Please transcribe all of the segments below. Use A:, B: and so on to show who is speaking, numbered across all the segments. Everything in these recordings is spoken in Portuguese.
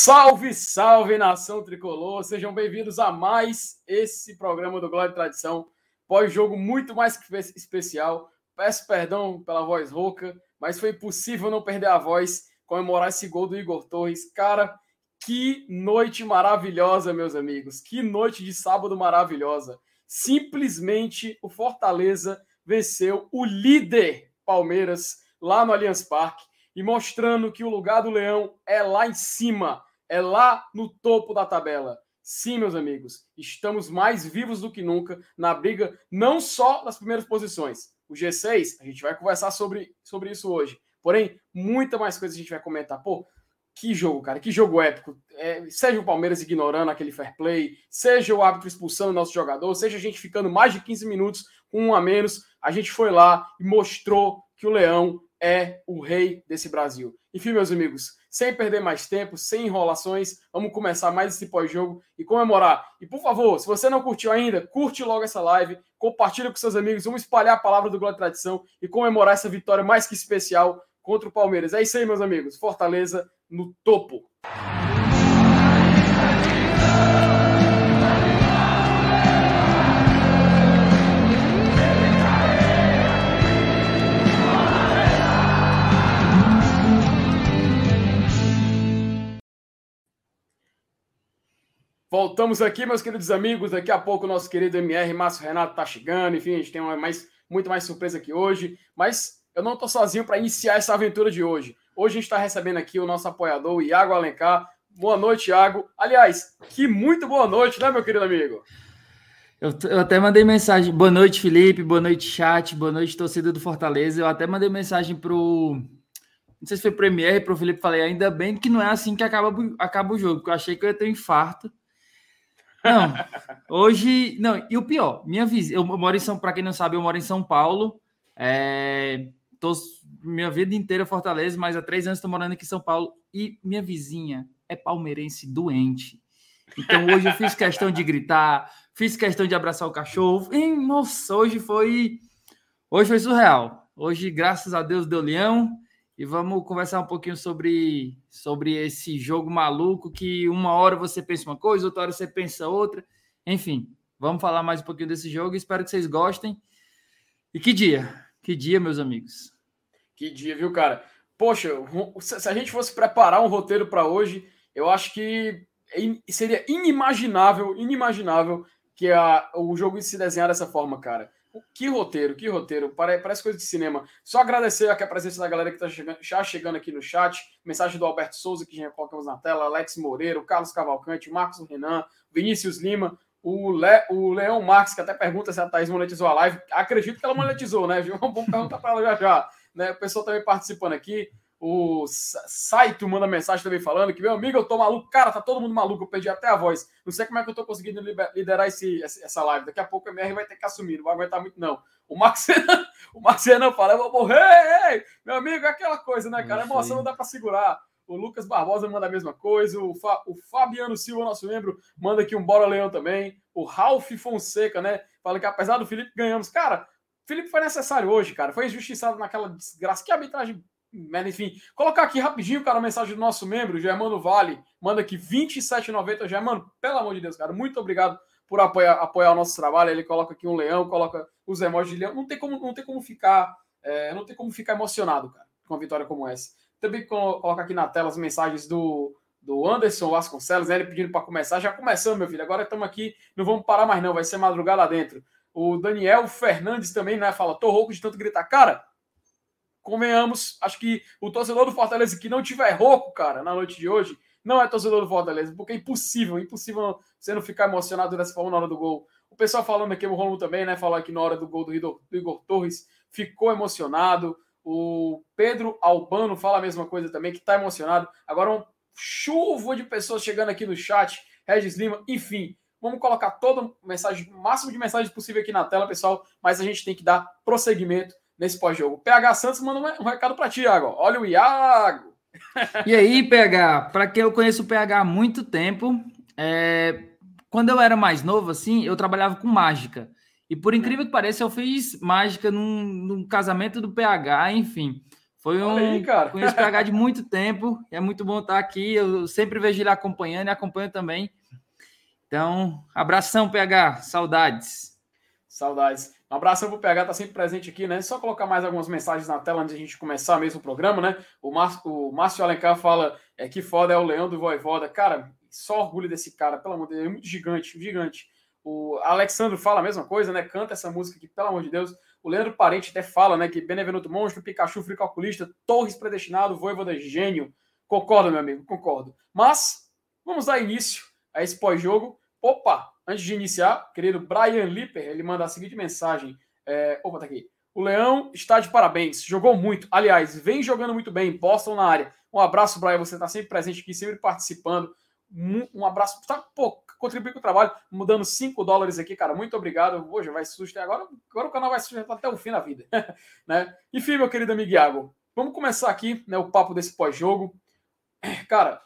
A: Salve, salve nação tricolor! Sejam bem-vindos a mais esse programa do Glória e Tradição. Pós-jogo muito mais que especial. Peço perdão pela voz rouca, mas foi impossível não perder a voz, comemorar esse gol do Igor Torres. Cara, que noite maravilhosa, meus amigos! Que noite de sábado maravilhosa! Simplesmente o Fortaleza venceu o líder Palmeiras lá no Allianz Parque e mostrando que o lugar do Leão é lá em cima, é lá no topo da tabela. Sim, meus amigos, estamos mais vivos do que nunca na briga, não só nas primeiras posições. O G6, a gente vai conversar sobre, sobre isso hoje. Porém, muita mais coisa a gente vai comentar. Pô, que jogo, cara, que jogo épico. É, seja o Palmeiras ignorando aquele fair play, seja o árbitro expulsando o nosso jogador, seja a gente ficando mais de 15 minutos com um a menos, a gente foi lá e mostrou que o Leão é o rei desse Brasil. Enfim, meus amigos, sem perder mais tempo, sem enrolações, vamos começar mais esse pós-jogo e comemorar. E por favor, se você não curtiu ainda, curte logo essa live, compartilha com seus amigos, vamos espalhar a palavra do e Tradição e comemorar essa vitória mais que especial contra o Palmeiras. É isso aí, meus amigos. Fortaleza no topo. Voltamos aqui, meus queridos amigos. Daqui a pouco o nosso querido MR Márcio Renato tá chegando. Enfim, a gente tem mais, muito mais surpresa aqui hoje. Mas eu não estou sozinho para iniciar essa aventura de hoje. Hoje a gente está recebendo aqui o nosso apoiador, o Iago Alencar. Boa noite, Iago. Aliás, que muito boa noite, né, meu querido amigo?
B: Eu, eu, até mandei mensagem. Boa noite, Felipe. Boa noite, chat. Boa noite, torcida do Fortaleza. Eu até mandei mensagem pro. Não sei se foi pro MR, pro Felipe. Falei, ainda bem que não é assim que acaba, acaba o jogo, porque eu achei que eu ia ter um infarto. Não, hoje. Não, e o pior, minha visita. Eu moro em São. Para quem não sabe, eu moro em São Paulo. É, tô minha vida inteira Fortaleza, mas há três anos estou morando aqui em São Paulo. E minha vizinha é palmeirense doente. Então hoje eu fiz questão de gritar, fiz questão de abraçar o cachorro. E, nossa, hoje foi. Hoje foi surreal. Hoje, graças a Deus, deu leão e vamos conversar um pouquinho sobre, sobre esse jogo maluco que uma hora você pensa uma coisa, outra hora você pensa outra. Enfim, vamos falar mais um pouquinho desse jogo. Espero que vocês gostem. E que dia, que dia, meus amigos.
A: Que dia, viu, cara? Poxa, se a gente fosse preparar um roteiro para hoje, eu acho que seria inimaginável, inimaginável que a, o jogo se desenhar dessa forma, cara. Que roteiro, que roteiro. Parece coisa de cinema. Só agradecer aqui a presença da galera que está chegando, já chegando aqui no chat. Mensagem do Alberto Souza, que já colocamos na tela. Alex Moreira, Carlos Cavalcante, Marcos Renan, Vinícius Lima, o, Le, o Leão Marques, que até pergunta se a Thaís monetizou a live. Acredito que ela monetizou, né? Vamos perguntar para ela já já. Né? O pessoal também participando aqui. O Saito manda mensagem também falando que, meu amigo, eu tô maluco. Cara, tá todo mundo maluco. Eu perdi até a voz. Não sei como é que eu tô conseguindo liderar esse, essa live. Daqui a pouco o MR vai ter que assumir. Não vai aguentar muito, não. O Marcena, o Marcena fala, eu vou morrer. Meu amigo, é aquela coisa, né, cara? A emoção não dá para segurar. O Lucas Barbosa manda a mesma coisa. O, Fa, o Fabiano Silva, nosso membro, manda aqui um Bora Leão também. O Ralph Fonseca, né? Fala que apesar do Felipe ganhamos. Cara, Felipe foi necessário hoje, cara. Foi injustiçado naquela desgraça. Que arbitragem mas enfim, colocar aqui rapidinho, cara, a mensagem do nosso membro, Germano Vale, manda aqui 27,90. Germano, pelo amor de Deus, cara, muito obrigado por apoiar, apoiar o nosso trabalho. Ele coloca aqui um leão, coloca os emojis de leão. Não tem como, não tem como ficar, é, não tem como ficar emocionado, cara, com uma vitória como essa. Também coloca aqui na tela as mensagens do, do Anderson Vasconcelos, né, ele pedindo para começar. Já começando, meu filho. Agora estamos aqui, não vamos parar mais, não. Vai ser madrugada lá dentro. O Daniel Fernandes também, né? Fala, tô rouco de tanto gritar. Cara, convenhamos, acho que o torcedor do Fortaleza que não tiver rouco, cara, na noite de hoje, não é torcedor do Fortaleza, porque é impossível, impossível você não ficar emocionado dessa forma na hora do gol. O pessoal falando aqui, o Romulo também, né, falou aqui na hora do gol do Igor, do Igor Torres, ficou emocionado. O Pedro Albano fala a mesma coisa também, que tá emocionado. Agora, um chuva de pessoas chegando aqui no chat, Regis Lima, enfim. Vamos colocar toda mensagem, o máximo de mensagens possível aqui na tela, pessoal, mas a gente tem que dar prosseguimento nesse pós-jogo. PH Santos manda um recado para ti, Iago. Olha o Iago.
B: E aí, PH, para quem eu conheço o PH há muito tempo, é... quando eu era mais novo, assim, eu trabalhava com mágica. E por incrível que pareça, eu fiz mágica num, num casamento do PH, enfim. Foi um aí, cara. conheço o PH de muito tempo, é muito bom estar aqui. Eu sempre vejo ele acompanhando e acompanho também. Então, abração, PH, saudades.
A: Saudades. Um abraço pro PH, tá sempre presente aqui, né? Só colocar mais algumas mensagens na tela antes de a gente começar mesmo o programa, né? O Márcio, o Márcio Alencar fala é, que foda é o Leão do Voivoda. Cara, só orgulho desse cara, pelo amor de Deus, é muito gigante, gigante. O Alexandre fala a mesma coisa, né? Canta essa música aqui, pelo amor de Deus. O Leandro Parente até fala, né? Que Benevenuto Monstro, Pikachu, Calculista, Torres Predestinado, Voivoda Gênio. Concordo, meu amigo, concordo. Mas, vamos dar início a esse pós-jogo. Opa, antes de iniciar, querido Brian Lipper, ele manda a seguinte mensagem. É, opa, tá aqui. O Leão está de parabéns, jogou muito. Aliás, vem jogando muito bem. Boston na área. Um abraço, Brian. Você está sempre presente aqui, sempre participando. Um, abraço. Tá, pô, contribuir com o trabalho, mudando 5 dólares aqui, cara. Muito obrigado. Hoje vai sustentar. Agora, agora o canal vai sustentar até o fim da vida. né? Enfim, meu querido amigo Iago, vamos começar aqui né, o papo desse pós-jogo. Cara,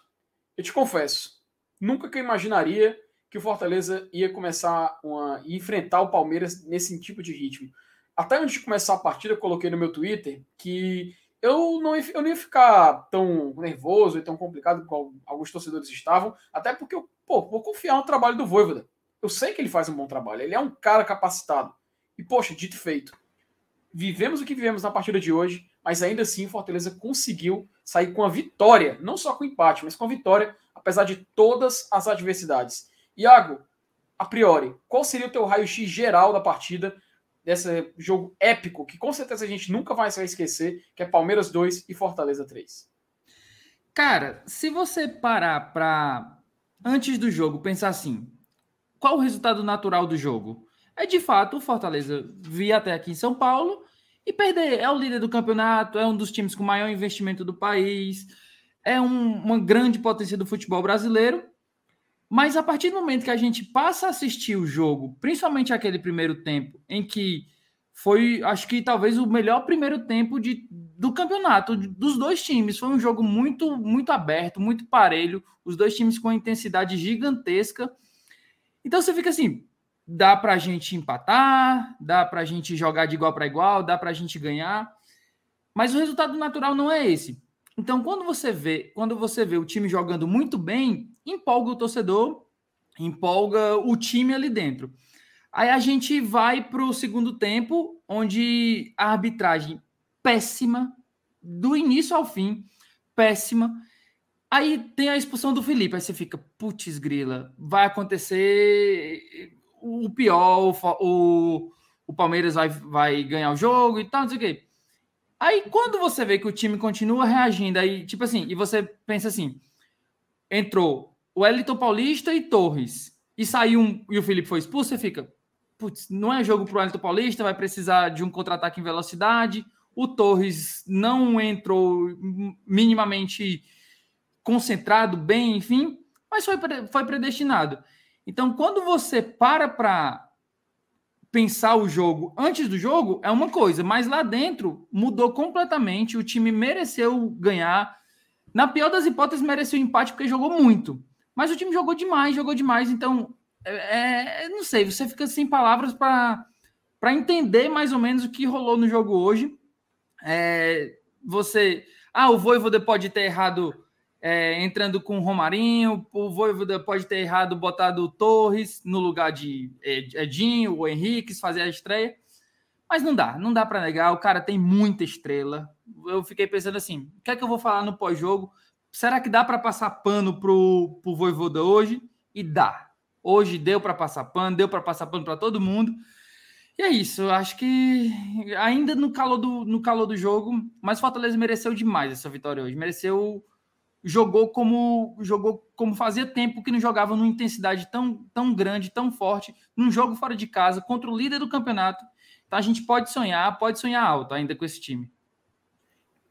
A: eu te confesso, nunca que eu imaginaria que o Fortaleza ia começar a enfrentar o Palmeiras nesse tipo de ritmo. Até antes de começar a partida, eu coloquei no meu Twitter que eu não, eu não ia ficar tão nervoso e tão complicado como alguns torcedores estavam, até porque eu pô, vou confiar no trabalho do Voivoda. Eu sei que ele faz um bom trabalho, ele é um cara capacitado. E, poxa, dito e feito, vivemos o que vivemos na partida de hoje, mas ainda assim o Fortaleza conseguiu sair com a vitória, não só com empate, mas com a vitória, apesar de todas as adversidades. Iago, a priori, qual seria o teu raio-x geral da partida, desse jogo épico, que com certeza a gente nunca vai esquecer, que é Palmeiras 2 e Fortaleza 3?
B: Cara, se você parar para antes do jogo pensar assim, qual o resultado natural do jogo? É de fato o Fortaleza vir até aqui em São Paulo e perder. É o líder do campeonato, é um dos times com maior investimento do país, é um, uma grande potência do futebol brasileiro mas a partir do momento que a gente passa a assistir o jogo, principalmente aquele primeiro tempo, em que foi, acho que talvez o melhor primeiro tempo de, do campeonato, dos dois times. Foi um jogo muito, muito aberto, muito parelho, os dois times com intensidade gigantesca. Então você fica assim: dá para a gente empatar, dá para a gente jogar de igual para igual, dá para a gente ganhar, mas o resultado natural não é esse. Então, quando você vê, quando você vê o time jogando muito bem, empolga o torcedor, empolga o time ali dentro. Aí a gente vai para o segundo tempo, onde a arbitragem péssima, do início ao fim, péssima. Aí tem a expulsão do Felipe, aí você fica, putz, grila, vai acontecer o pior, o, o Palmeiras vai, vai ganhar o jogo e tal, não sei o quê. Aí quando você vê que o time continua reagindo, aí, tipo assim, e você pensa assim: entrou o Elton Paulista e Torres, e saiu um, e o Felipe foi expulso, você fica, putz, não é jogo pro Elton Paulista, vai precisar de um contra-ataque em velocidade. O Torres não entrou minimamente concentrado, bem, enfim, mas foi, foi predestinado. Então, quando você para para pensar o jogo antes do jogo é uma coisa, mas lá dentro mudou completamente. O time mereceu ganhar. Na pior das hipóteses, mereceu empate porque jogou muito. Mas o time jogou demais, jogou demais. Então, é, é não sei, você fica sem palavras para entender mais ou menos o que rolou no jogo hoje. É, você. Ah, o Voivoda pode ter errado é, entrando com o Romarinho, o Voivoda pode ter errado, botado o Torres no lugar de Edinho, o Henrique, fazer a estreia. Mas não dá, não dá para negar. O cara tem muita estrela. Eu fiquei pensando assim: o que é que eu vou falar no pós-jogo? Será que dá para passar pano pro, pro Voivoda hoje? E dá. Hoje deu para passar pano, deu para passar pano para todo mundo. E é isso, acho que ainda no calor do, no calor do jogo, mas Fortaleza mereceu demais essa vitória hoje. Mereceu jogou como jogou como fazia tempo que não jogava numa intensidade tão, tão grande, tão forte, num jogo fora de casa contra o líder do campeonato. Então a gente pode sonhar, pode sonhar alto ainda com esse time.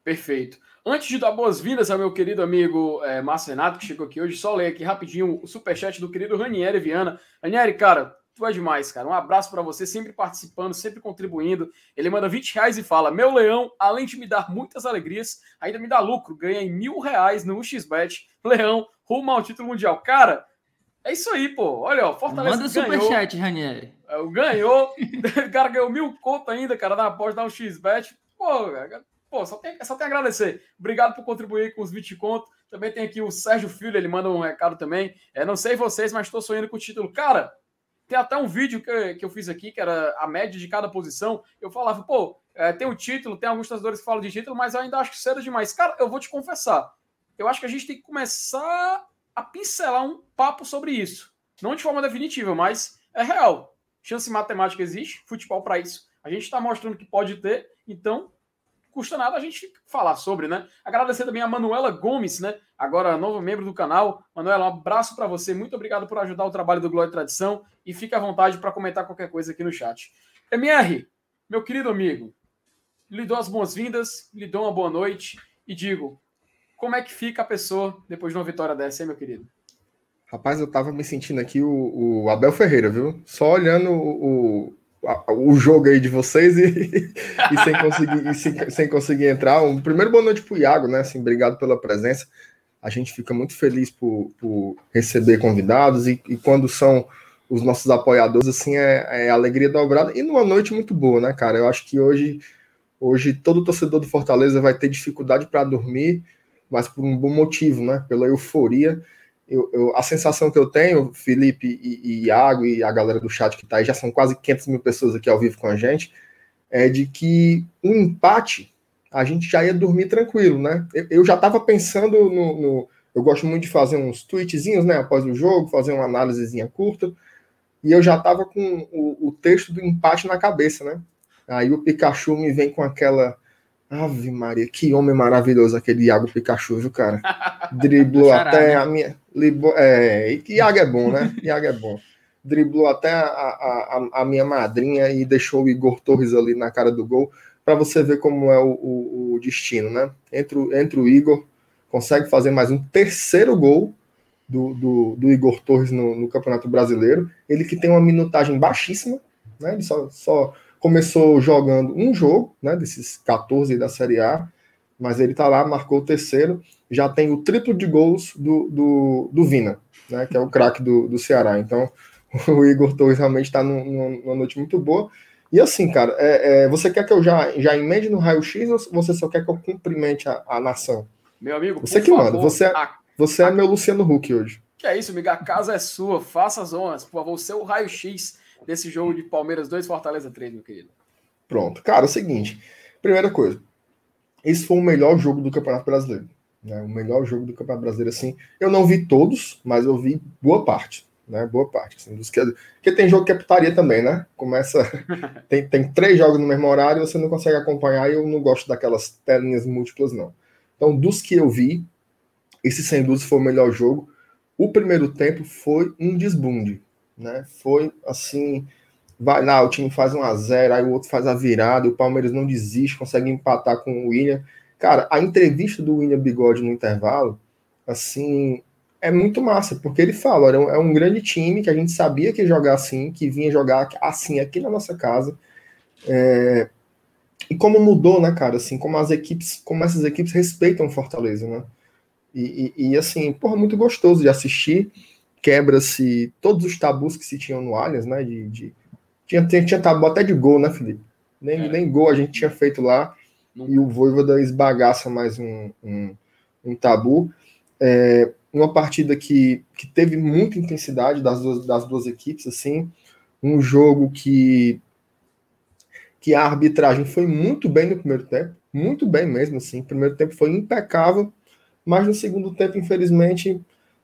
A: Perfeito. Antes de dar boas-vindas ao meu querido amigo é, Márcio Renato, que chegou aqui hoje, só ler aqui rapidinho o superchat do querido Ranieri Viana. Ranieri, cara, Tu é demais, cara. Um abraço para você, sempre participando, sempre contribuindo. Ele manda 20 reais e fala: Meu leão, além de me dar muitas alegrias, ainda me dá lucro. Ganha em mil reais no XBet. Leão, rumo ao título mundial. Cara, é isso aí, pô. Olha, ó,
B: Fortaleza Manda ganhou. superchat, Ranieri.
A: É, ganhou. o cara ganhou mil conto ainda, cara, na aposta, dar um XBet. Pô, cara, pô, só tem, só tem a agradecer. Obrigado por contribuir com os 20 contos. Também tem aqui o Sérgio Filho, ele manda um recado também. É, não sei vocês, mas estou sonhando com o título. Cara, tem até um vídeo que, que eu fiz aqui, que era a média de cada posição. Eu falava, pô, é, tem o título, tem alguns torcedores que falam de título, mas eu ainda acho que cedo demais. Cara, eu vou te confessar. Eu acho que a gente tem que começar a pincelar um papo sobre isso. Não de forma definitiva, mas é real. Chance matemática existe, futebol para isso. A gente está mostrando que pode ter, então custa nada a gente falar sobre, né? Agradecer também a Manuela Gomes, né? Agora novo membro do canal. Manuela, um abraço para você. Muito obrigado por ajudar o trabalho do Glória e Tradição e fique à vontade para comentar qualquer coisa aqui no chat. MR, meu querido amigo, lhe dou as boas-vindas, lhe dou uma boa noite e digo, como é que fica a pessoa depois de uma vitória dessa, hein, meu querido?
C: Rapaz, eu tava me sentindo aqui o, o Abel Ferreira, viu? Só olhando o, o, o jogo aí de vocês e, e sem, conseguir, e sem, sem, conseguir entrar. Um, primeiro, boa noite pro Iago, né? Assim, obrigado pela presença. A gente fica muito feliz por, por receber convidados e, e, quando são os nossos apoiadores, assim, é, é alegria dobrada. E numa noite muito boa, né, cara? Eu acho que hoje, hoje todo torcedor do Fortaleza vai ter dificuldade para dormir mas por um bom motivo, né? Pela euforia. Eu, eu, a sensação que eu tenho, Felipe e, e Iago e a galera do chat que está aí, já são quase 500 mil pessoas aqui ao vivo com a gente, é de que um empate a gente já ia dormir tranquilo, né? Eu, eu já estava pensando no, no, Eu gosto muito de fazer uns tweetzinhos, né? Após o jogo, fazer uma análisezinha curta. E eu já estava com o, o texto do empate na cabeça, né? Aí o Pikachu me vem com aquela Ave Maria, que homem maravilhoso aquele Iago Pikachu, viu, cara? Driblou até a minha. Libo, é, Iago é bom, né? Iago é bom. Driblou até a, a, a, minha madrinha e deixou o Igor Torres ali na cara do gol, para você ver como é o, o, o, destino, né? Entre, entre o Igor, consegue fazer mais um terceiro gol do, do, do Igor Torres no, no Campeonato Brasileiro. Ele que tem uma minutagem baixíssima, né? Ele só, só começou jogando um jogo, né, desses 14 da Série A, mas ele tá lá, marcou o terceiro, já tem o triplo de gols do, do, do Vina, né, que é o craque do, do Ceará. Então, o Igor Torres realmente está numa noite muito boa. E assim, cara, é, é, você quer que eu já, já emende no raio-x ou você só quer que eu cumprimente a, a nação?
A: Meu amigo,
C: você que favor, manda. Você, é, a, você é meu Luciano Huck hoje.
A: Que é isso, amigo? A casa é sua. Faça as honras. Por favor, o seu raio-x desse jogo de Palmeiras 2, Fortaleza 3, meu querido?
C: Pronto. Cara, é o seguinte. Primeira coisa. Esse foi o melhor jogo do Campeonato Brasileiro. Né? O melhor jogo do Campeonato Brasileiro, assim. Eu não vi todos, mas eu vi boa parte. Né? Boa parte. Assim, dos que... Porque tem jogo que é putaria também, né? Começa. tem, tem três jogos no mesmo horário, você não consegue acompanhar e eu não gosto daquelas telinhas múltiplas, não. Então, dos que eu vi, esse sem dúvida foi o melhor jogo. O primeiro tempo foi um desbunde né? Foi assim, vai lá, o time faz um a zero, aí o outro faz a virada, o Palmeiras não desiste, consegue empatar com o William. Cara, a entrevista do William Bigode no intervalo, assim, é muito massa, porque ele fala, olha, é um grande time que a gente sabia que ia jogar assim, que vinha jogar assim aqui na nossa casa. É... E como mudou, né, cara, assim, como as equipes, como essas equipes respeitam Fortaleza, né? E, e, e assim, porra, muito gostoso de assistir quebra-se todos os tabus que se tinham no Allianz, né? De, de... Tinha, tinha, tinha, tabu até de gol, né, Felipe? Nem, é. nem gol a gente tinha feito lá. E o Voivoda esbagaça mais um, um, um tabu. É, uma partida que, que teve muita intensidade das duas, das duas equipes, assim. Um jogo que, que a arbitragem foi muito bem no primeiro tempo. Muito bem mesmo, assim. O primeiro tempo foi impecável. Mas no segundo tempo, infelizmente,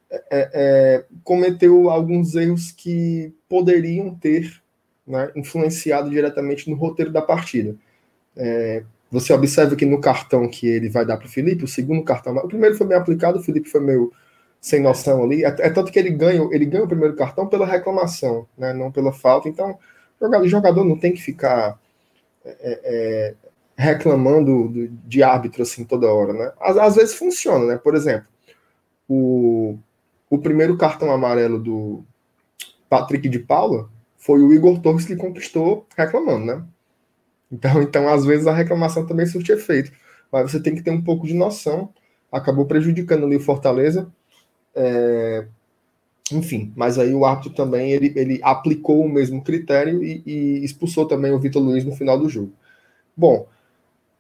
C: é, é, cometeu alguns erros que poderiam ter né, influenciado diretamente no roteiro da partida. É, você observa que no cartão que ele vai dar para o Felipe, o segundo cartão, o primeiro foi bem aplicado, o Felipe foi meio sem noção ali, é, é tanto que ele ganha, ele ganha o primeiro cartão pela reclamação, né, não pela falta, então o jogador não tem que ficar é, é reclamando de árbitro assim toda hora, né? Às, às vezes funciona, né? Por exemplo, o, o primeiro cartão amarelo do Patrick de Paula foi o Igor Torres que conquistou reclamando, né? Então, então, às vezes, a reclamação também surte efeito. Mas você tem que ter um pouco de noção. Acabou prejudicando ali o Fortaleza. É... Enfim, mas aí o árbitro também ele, ele aplicou o mesmo critério e, e expulsou também o Vitor Luiz no final do jogo. Bom,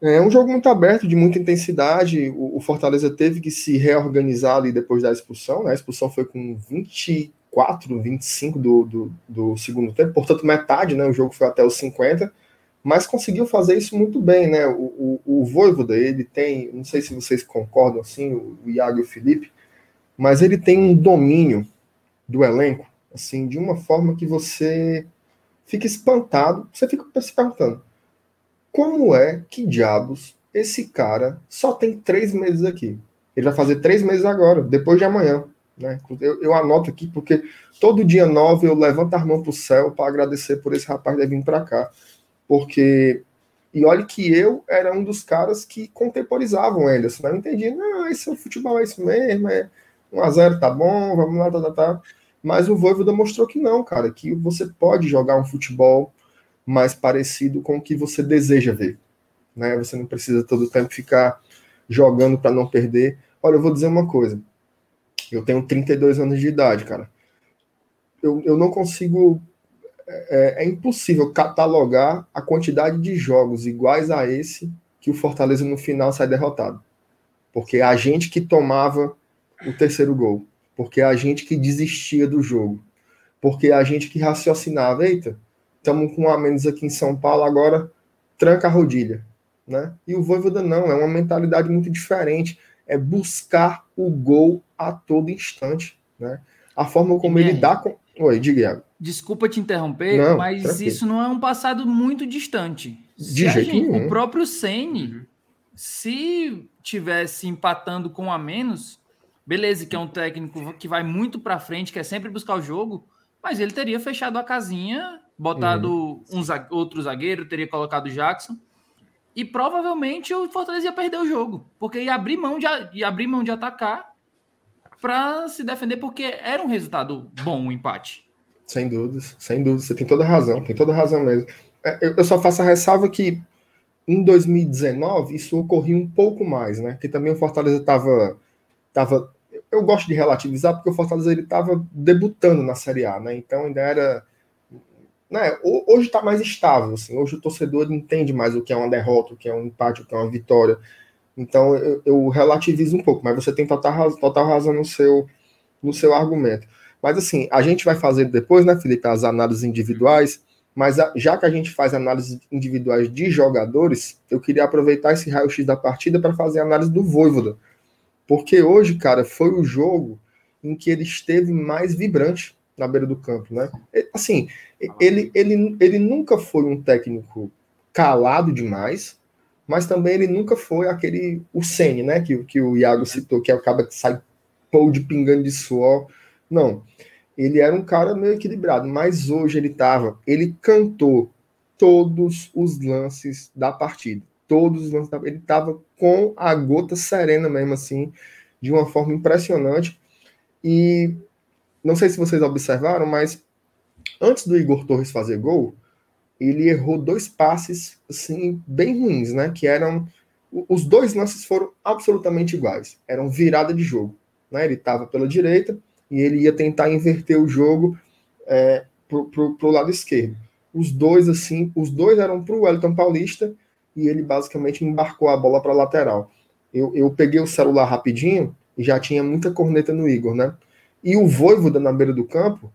C: É um jogo muito aberto, de muita intensidade. O, o, Fortaleza teve que se reorganizar ali depois da expulsão. Né? A expulsão foi com 24, 25 do, do, do segundo tempo, portanto, metade, né? O jogo foi até os 50, mas conseguiu fazer isso muito bem, né? O, o, o Voivoda, ele tem, não sei se vocês concordam assim, o, o Iago e o Felipe, mas ele tem um domínio do elenco, assim, de uma forma que você fica espantado, você fica se perguntando como é que diabos esse cara só tem três meses aqui? Ele vai fazer três meses agora, depois de amanhã. Né? Eu, eu anoto aqui porque todo dia nove eu levanto a mão para o céu para agradecer por esse rapaz ter vindo para cá. Porque. E olha que eu era um dos caras que contemporizavam o Anderson. Né? Eu entendi, não, esse é futebol, é isso mesmo, é 1x0, tá bom, vamos lá, tá, tá, tá. Mas o Voivoda mostrou que não, cara, que você pode jogar um futebol mais parecido com o que você deseja ver. Né? Você não precisa todo tempo ficar jogando para não perder. Olha, eu vou dizer uma coisa. Eu tenho 32 anos de idade, cara. Eu, eu não consigo. É, é impossível catalogar a quantidade de jogos iguais a esse que o Fortaleza no final sai derrotado. Porque é a gente que tomava o terceiro gol. Porque é a gente que desistia do jogo. Porque é a gente que raciocinava, eita, estamos com um a menos aqui em São Paulo, agora tranca a rodilha. Né? E o Voivoda não, é uma mentalidade muito diferente, é buscar o gol a todo instante. Né? A forma como ele dá com. Oi, diga.
B: Desculpa te interromper, não, mas tranquilo. isso não é um passado muito distante.
C: De se jeito gente, nenhum.
B: O próprio Sene, se tivesse empatando com a menos, beleza, que é um técnico que vai muito para frente, quer sempre buscar o jogo, mas ele teria fechado a casinha botado uhum. um outro zagueiro, teria colocado o Jackson. E provavelmente o Fortaleza ia perder o jogo, porque ia abrir mão de, ia abrir mão de atacar para se defender, porque era um resultado bom o empate.
C: Sem dúvidas, sem dúvidas. Você tem toda razão, tem toda razão mesmo. É, eu só faço a ressalva que em 2019 isso ocorria um pouco mais, né? Que também o Fortaleza estava. Tava, eu gosto de relativizar porque o Fortaleza ele estava debutando na Série A, né? Então ainda era né, hoje está mais estável, assim, hoje o torcedor entende mais o que é uma derrota, o que é um empate, o que é uma vitória. Então eu, eu relativizo um pouco, mas você tem total, total razão no seu, no seu argumento. Mas assim, a gente vai fazer depois, né, Felipe, as análises individuais, mas a, já que a gente faz análises individuais de jogadores, eu queria aproveitar esse raio-x da partida para fazer a análise do Voivoda. Porque hoje, cara, foi o jogo em que ele esteve mais vibrante na beira do campo, né? Assim, ele, ele, ele nunca foi um técnico calado demais, mas também ele nunca foi aquele o Sene, né? Que, que o Iago citou, que o cara que sai pão de pingando de suor. Não. Ele era um cara meio equilibrado, mas hoje ele tava, ele cantou todos os lances da partida. Todos os lances da Ele tava com a gota serena mesmo, assim, de uma forma impressionante. E não sei se vocês observaram, mas antes do Igor Torres fazer gol, ele errou dois passes assim bem ruins, né? Que eram os dois lances foram absolutamente iguais. Eram virada de jogo, né? Ele estava pela direita e ele ia tentar inverter o jogo é, pro, pro, pro lado esquerdo. Os dois assim, os dois eram para o Wellington Paulista e ele basicamente embarcou a bola para lateral. Eu, eu peguei o celular rapidinho e já tinha muita corneta no Igor, né? E o Voivoda na beira do campo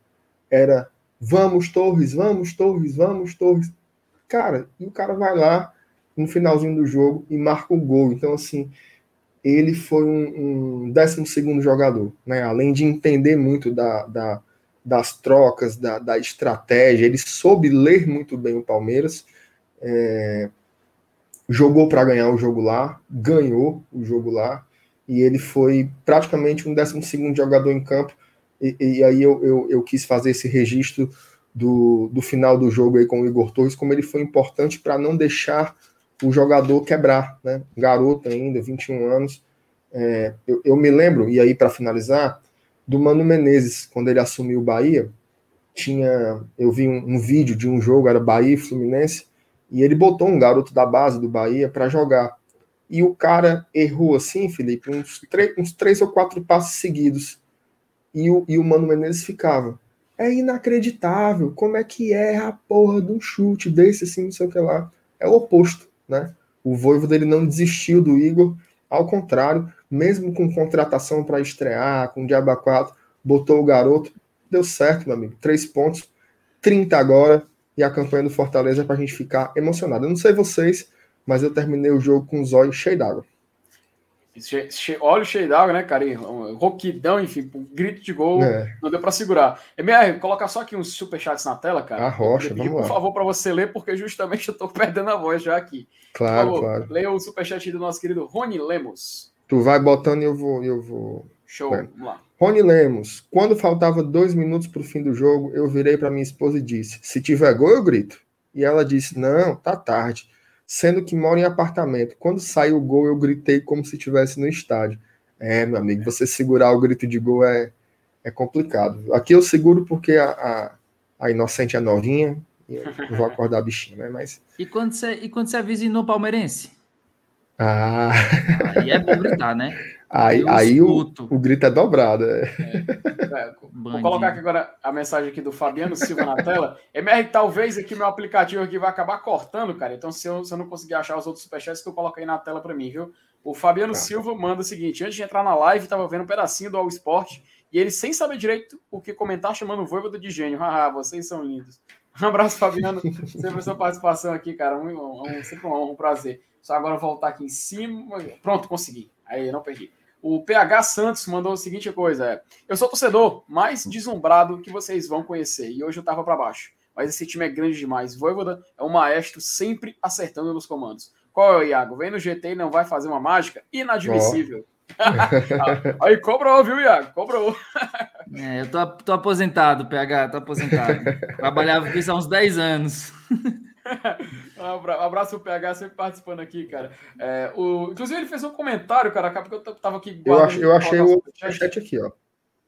C: era vamos Torres, vamos Torres, vamos Torres. Cara, e o cara vai lá no finalzinho do jogo e marca o gol. Então, assim, ele foi um, um 12 jogador, né? Além de entender muito da, da das trocas, da, da, estratégia, ele soube ler muito bem o Palmeiras. É, jogou para ganhar o jogo lá, ganhou o jogo lá e ele foi praticamente um 12 jogador em campo. E, e aí eu, eu, eu, quis fazer esse registro do, do final do jogo aí com o Igor Torres, como ele foi importante para não deixar o jogador quebrar, né? Garoto ainda, 21 anos. É, eu, eu, me lembro, e aí para finalizar, do Mano Menezes, quando ele assumiu o Bahia, tinha, eu vi um, um, vídeo de um jogo, era Bahia e Fluminense, e ele botou um garoto da base do Bahia para jogar e o cara errou assim, Felipe, uns, uns três ou quatro passos seguidos. E o, e o Mano Menezes ficava. É inacreditável. Como é que erra a porra de um chute desse assim, não sei o que lá. É o oposto, né? O Voivo dele não desistiu do Igor, ao contrário, mesmo com contratação para estrear, com Diaba 4, botou o garoto, deu certo, meu amigo. Três pontos, 30 agora, e a campanha do Fortaleza para a gente ficar emocionado. Eu não sei vocês, mas eu terminei o jogo com os olhos cheios d'água.
A: Olho cheio d'água, né, cara? roquidão, enfim, um grito de gol, é. não deu para segurar. MR, colocar só aqui uns superchats na tela, cara.
C: A rocha, vamos
A: por lá. Por favor, para você ler, porque justamente eu tô perdendo a voz já aqui.
C: Claro, favor, claro.
A: Leia o superchat do nosso querido Rony Lemos.
C: Tu vai botando e eu vou. Eu vou...
A: Show, vamos lá.
C: Rony Lemos, quando faltava dois minutos para o fim do jogo, eu virei para minha esposa e disse: Se tiver gol, eu grito. E ela disse: Não, tá tarde sendo que mora em apartamento. Quando saiu o gol, eu gritei como se estivesse no estádio. É, meu amigo, você segurar o grito de gol é, é complicado. Aqui eu seguro porque a, a, a inocente é novinha, e eu vou acordar a bichinha, né? Mas...
B: E quando você, e quando você avisa no palmeirense?
C: Ah.
B: Aí é bom gritar, né?
C: Aí, aí o, o grito é dobrado. É.
A: É, vou colocar aqui agora a mensagem aqui do Fabiano Silva na tela. MR, talvez aqui meu aplicativo aqui vai acabar cortando, cara. Então, se eu, se eu não conseguir achar os outros superchats, tu coloca aí na tela para mim, viu? O Fabiano tá. Silva manda o seguinte: antes de entrar na live, tava vendo um pedacinho do All Sport e ele, sem saber direito o que comentar, chamando o Voivoda de gênio. Haha, vocês são lindos. Um abraço, Fabiano. sempre a sua participação aqui, cara. Um, um, um, sempre um, um prazer. Só agora voltar aqui em cima. Pronto, consegui. Aí, não perdi. O PH Santos mandou a seguinte coisa: é, Eu sou torcedor mais deslumbrado que vocês vão conhecer. E hoje eu tava para baixo. Mas esse time é grande demais. Voivoda é um maestro sempre acertando nos comandos. Qual é o Iago? Vem no GT e não vai fazer uma mágica? Inadmissível. Oh. Aí cobrou, viu, Iago? Cobrou.
B: É, eu tô, tô aposentado, PH, tô aposentado. Trabalhava aqui há uns 10 anos.
A: um abraço pro PH sempre participando aqui, cara. É, o... Inclusive, ele fez um comentário, cara, porque eu tava aqui.
C: Eu, ach, eu achei o chat aqui, ó.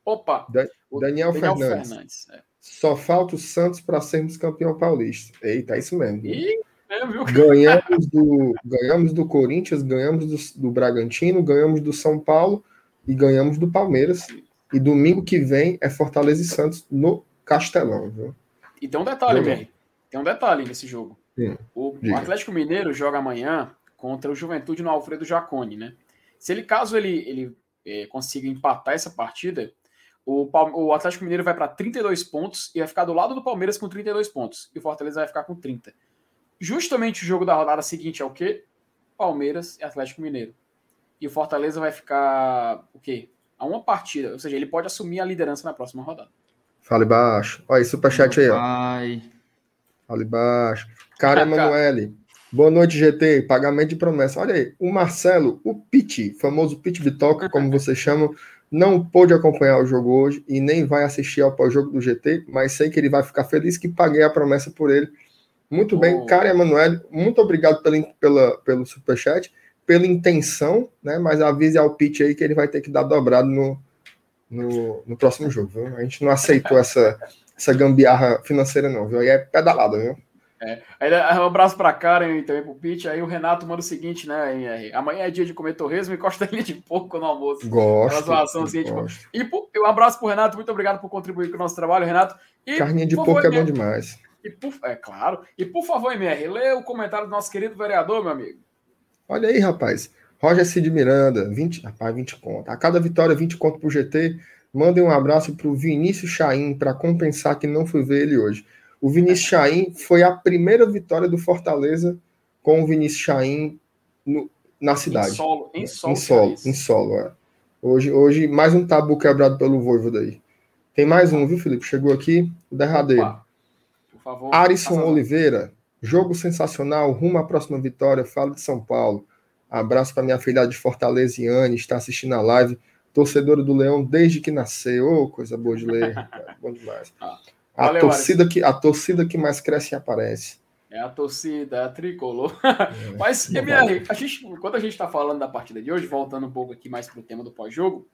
A: Opa!
C: Da, Daniel, Daniel, Fernandes. Fernandes é. Só falta o Santos para sermos campeão paulista. Eita, é isso mesmo.
A: Ih, é?
C: Ganhamos do, ganhamos do Corinthians, ganhamos do, do Bragantino, ganhamos do São Paulo e ganhamos do Palmeiras. E domingo que vem é Fortaleza e Santos no Castelão, viu?
A: E tem um detalhe, velho. Tem um detalhe nesse jogo. Sim, o diga. Atlético Mineiro joga amanhã contra o Juventude no Alfredo Jacone, né? Se ele, caso ele, ele é, consiga empatar essa partida, o, o Atlético Mineiro vai para 32 pontos e vai ficar do lado do Palmeiras com 32 pontos. E o Fortaleza vai ficar com 30. Justamente o jogo da rodada seguinte é o quê? Palmeiras e Atlético Mineiro. E o Fortaleza vai ficar o quê? A uma partida. Ou seja, ele pode assumir a liderança na próxima rodada.
C: Fale baixo. Olha aí, superchat aí, ó. Ai. Ali embaixo. Cara Emanuele. Boa noite, GT. Pagamento de promessa. Olha aí, o Marcelo, o Pit, famoso Pit Bitoca, como você chama, não pôde acompanhar o jogo hoje e nem vai assistir ao pós-jogo do GT, mas sei que ele vai ficar feliz que paguei a promessa por ele. Muito bem, oh. cara Emanuele, muito obrigado pela, pela, pelo superchat, pela intenção, né? Mas avise ao Pit aí que ele vai ter que dar dobrado no, no, no próximo jogo. Viu? A gente não aceitou essa essa gambiarra financeira, não, viu? Aí é pedalada, viu?
A: É. Aí, um abraço para Karen e também pro Pete. Aí o Renato manda o seguinte, né? Amanhã é dia de comer torresmo e costelinha de porco no almoço.
C: Gosto.
A: Zoação, assim, tipo... E um abraço pro Renato, muito obrigado por contribuir com o nosso trabalho, Renato. E,
C: Carninha de porco é bom demais.
A: E por, é claro. E por favor, MR, lê o comentário do nosso querido vereador, meu amigo.
C: Olha aí, rapaz. Roger Cid Miranda, 20, rapaz, 20 conto. A cada vitória, 20 conto pro GT. Mandem um abraço para o Vinícius Chaim para compensar que não fui ver ele hoje. O Vinícius Chaim foi a primeira vitória do Fortaleza com o Vinícius Chaim no, na cidade. Em
A: solo, em solo.
C: Em solo, em solo é. Hoje, hoje, mais um tabu quebrado pelo Voivo daí. Tem mais um, viu, Felipe? Chegou aqui, o derradeiro. Opa. Por favor. Arisson Oliveira, jogo sensacional, rumo à próxima vitória, fala de São Paulo. Abraço para minha filha de Fortaleza, Iane, está assistindo a live torcedora do Leão desde que nasceu. Oh, coisa boa de ler, bom demais. A, valeu, torcida que, a torcida que mais cresce e aparece.
A: É a torcida, é a tricolor. É, Mas, MR, a gente, quando a gente está falando da partida de hoje, voltando um pouco aqui mais para o tema do pós-jogo,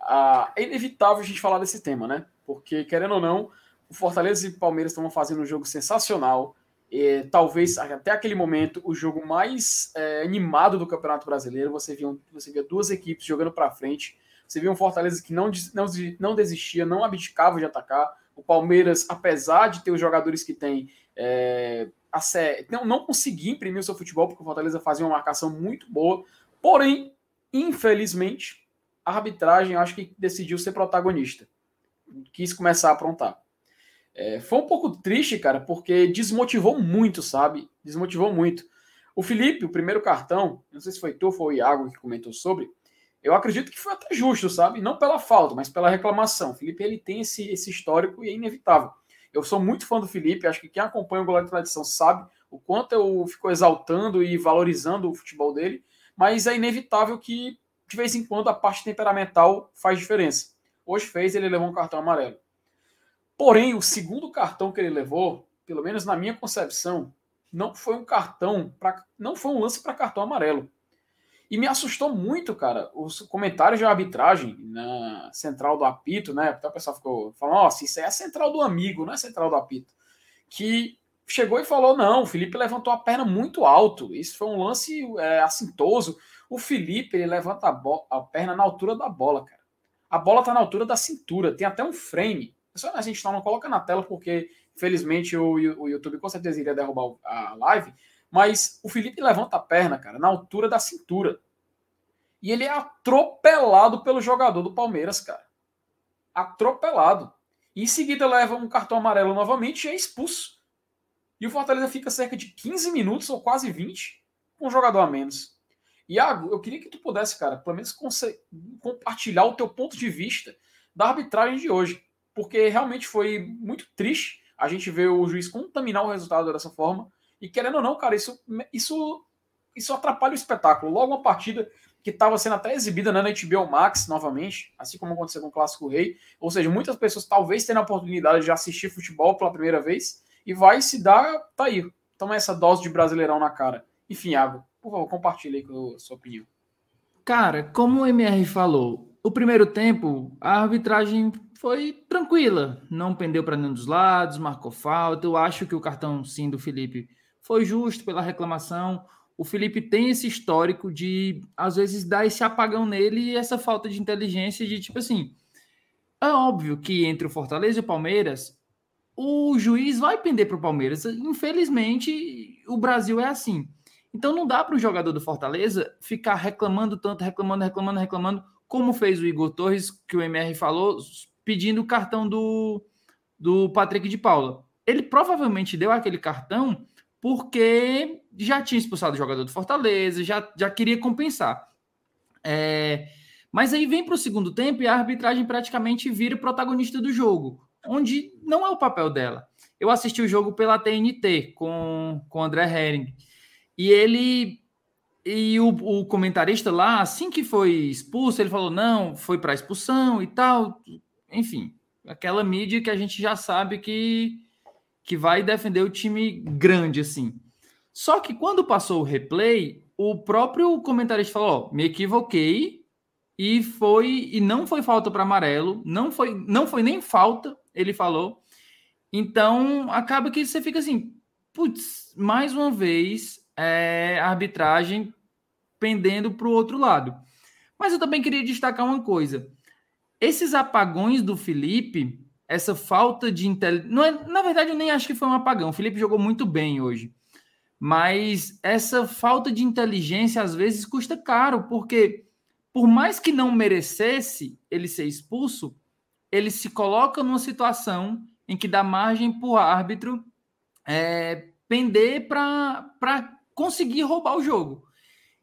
A: ah, é inevitável a gente falar desse tema, né? Porque, querendo ou não, o Fortaleza e o Palmeiras estão fazendo um jogo sensacional. E, talvez até aquele momento o jogo mais é, animado do Campeonato Brasileiro. Você via, você via duas equipes jogando para frente você viu um Fortaleza que não, não, não desistia, não abdicava de atacar. O Palmeiras, apesar de ter os jogadores que tem, é, não, não conseguia imprimir o seu futebol, porque o Fortaleza fazia uma marcação muito boa. Porém, infelizmente, a arbitragem acho que decidiu ser protagonista. Quis começar a aprontar. É, foi um pouco triste, cara, porque desmotivou muito, sabe? Desmotivou muito. O Felipe, o primeiro cartão, não sei se foi tu ou foi o Iago que comentou sobre, eu acredito que foi até justo, sabe? Não pela falta, mas pela reclamação. O Felipe ele tem esse, esse histórico e é inevitável. Eu sou muito fã do Felipe, acho que quem acompanha o Goleiro de Tradição sabe o quanto eu fico exaltando e valorizando o futebol dele, mas é inevitável que, de vez em quando, a parte temperamental faz diferença. Hoje fez, ele levou um cartão amarelo. Porém, o segundo cartão que ele levou, pelo menos na minha concepção, não foi um cartão para não foi um lance para cartão amarelo. E me assustou muito, cara, os comentários de arbitragem na central do apito, né? Então o pessoal ficou falando, nossa, isso é a central do amigo, não é central do apito. Que chegou e falou: não, o Felipe levantou a perna muito alto. Isso foi um lance é, assintoso. O Felipe ele levanta a, a, perna na altura da bola, cara. A bola tá na altura da cintura, tem até um frame. Só a gente não coloca na tela porque, infelizmente, o, o YouTube com certeza iria derrubar a live. Mas o Felipe levanta a perna, cara, na altura da cintura. E ele é atropelado pelo jogador do Palmeiras, cara. Atropelado. E em seguida leva um cartão amarelo novamente e é expulso. E o Fortaleza fica cerca de 15 minutos ou quase 20 com um jogador a menos. Iago, eu queria que tu pudesse, cara, pelo menos compartilhar o teu ponto de vista da arbitragem de hoje. Porque realmente foi muito triste a gente ver o juiz contaminar o resultado dessa forma. E querendo ou não, cara, isso, isso, isso atrapalha o espetáculo. Logo uma partida que estava sendo até exibida né, na HBO Max novamente, assim como aconteceu com o Clássico Rei. Ou seja, muitas pessoas talvez tenham a oportunidade de assistir futebol pela primeira vez e vai se dar, tá aí. Toma essa dose de brasileirão na cara. Enfim, Iago, por favor, compartilhe aí com a sua opinião.
B: Cara, como o MR falou, o primeiro tempo a arbitragem foi tranquila, não pendeu para nenhum dos lados, marcou falta. Eu acho que o cartão sim do Felipe foi justo pela reclamação. O Felipe tem esse histórico de, às vezes, dar esse apagão nele e essa falta de inteligência de tipo assim. É óbvio que entre o Fortaleza e o Palmeiras, o juiz vai pender para o Palmeiras. Infelizmente, o Brasil é assim. Então não dá para o jogador do Fortaleza ficar reclamando tanto, reclamando, reclamando, reclamando, como fez o Igor Torres, que o MR falou, pedindo o cartão do, do Patrick de Paula. Ele provavelmente deu aquele cartão porque já tinha expulsado o jogador do Fortaleza, já, já queria compensar. É, mas aí vem para o segundo tempo e a arbitragem praticamente vira protagonista do jogo, onde não é o papel dela. Eu assisti o jogo pela TNT com o André Hering e ele e o, o, comentarista lá, assim que foi expulso, ele falou: não, foi para expulsão e tal. Enfim, aquela mídia que a gente já sabe que que vai defender o time grande, assim. Só que quando passou o replay, o próprio comentarista falou: ó, me equivoquei e foi e não foi falta para amarelo, não foi não foi nem falta, ele falou. Então acaba que você fica assim, putz, mais uma vez é, a arbitragem pendendo para o outro lado. Mas eu também queria destacar uma coisa: esses apagões do Felipe essa falta de inteligência. É, na verdade, eu nem acho que foi um apagão. O Felipe jogou muito bem hoje. Mas essa falta de inteligência às vezes custa caro, porque por mais que não merecesse ele ser expulso, ele se coloca numa situação em que dá margem para o árbitro é, pender para conseguir roubar o jogo.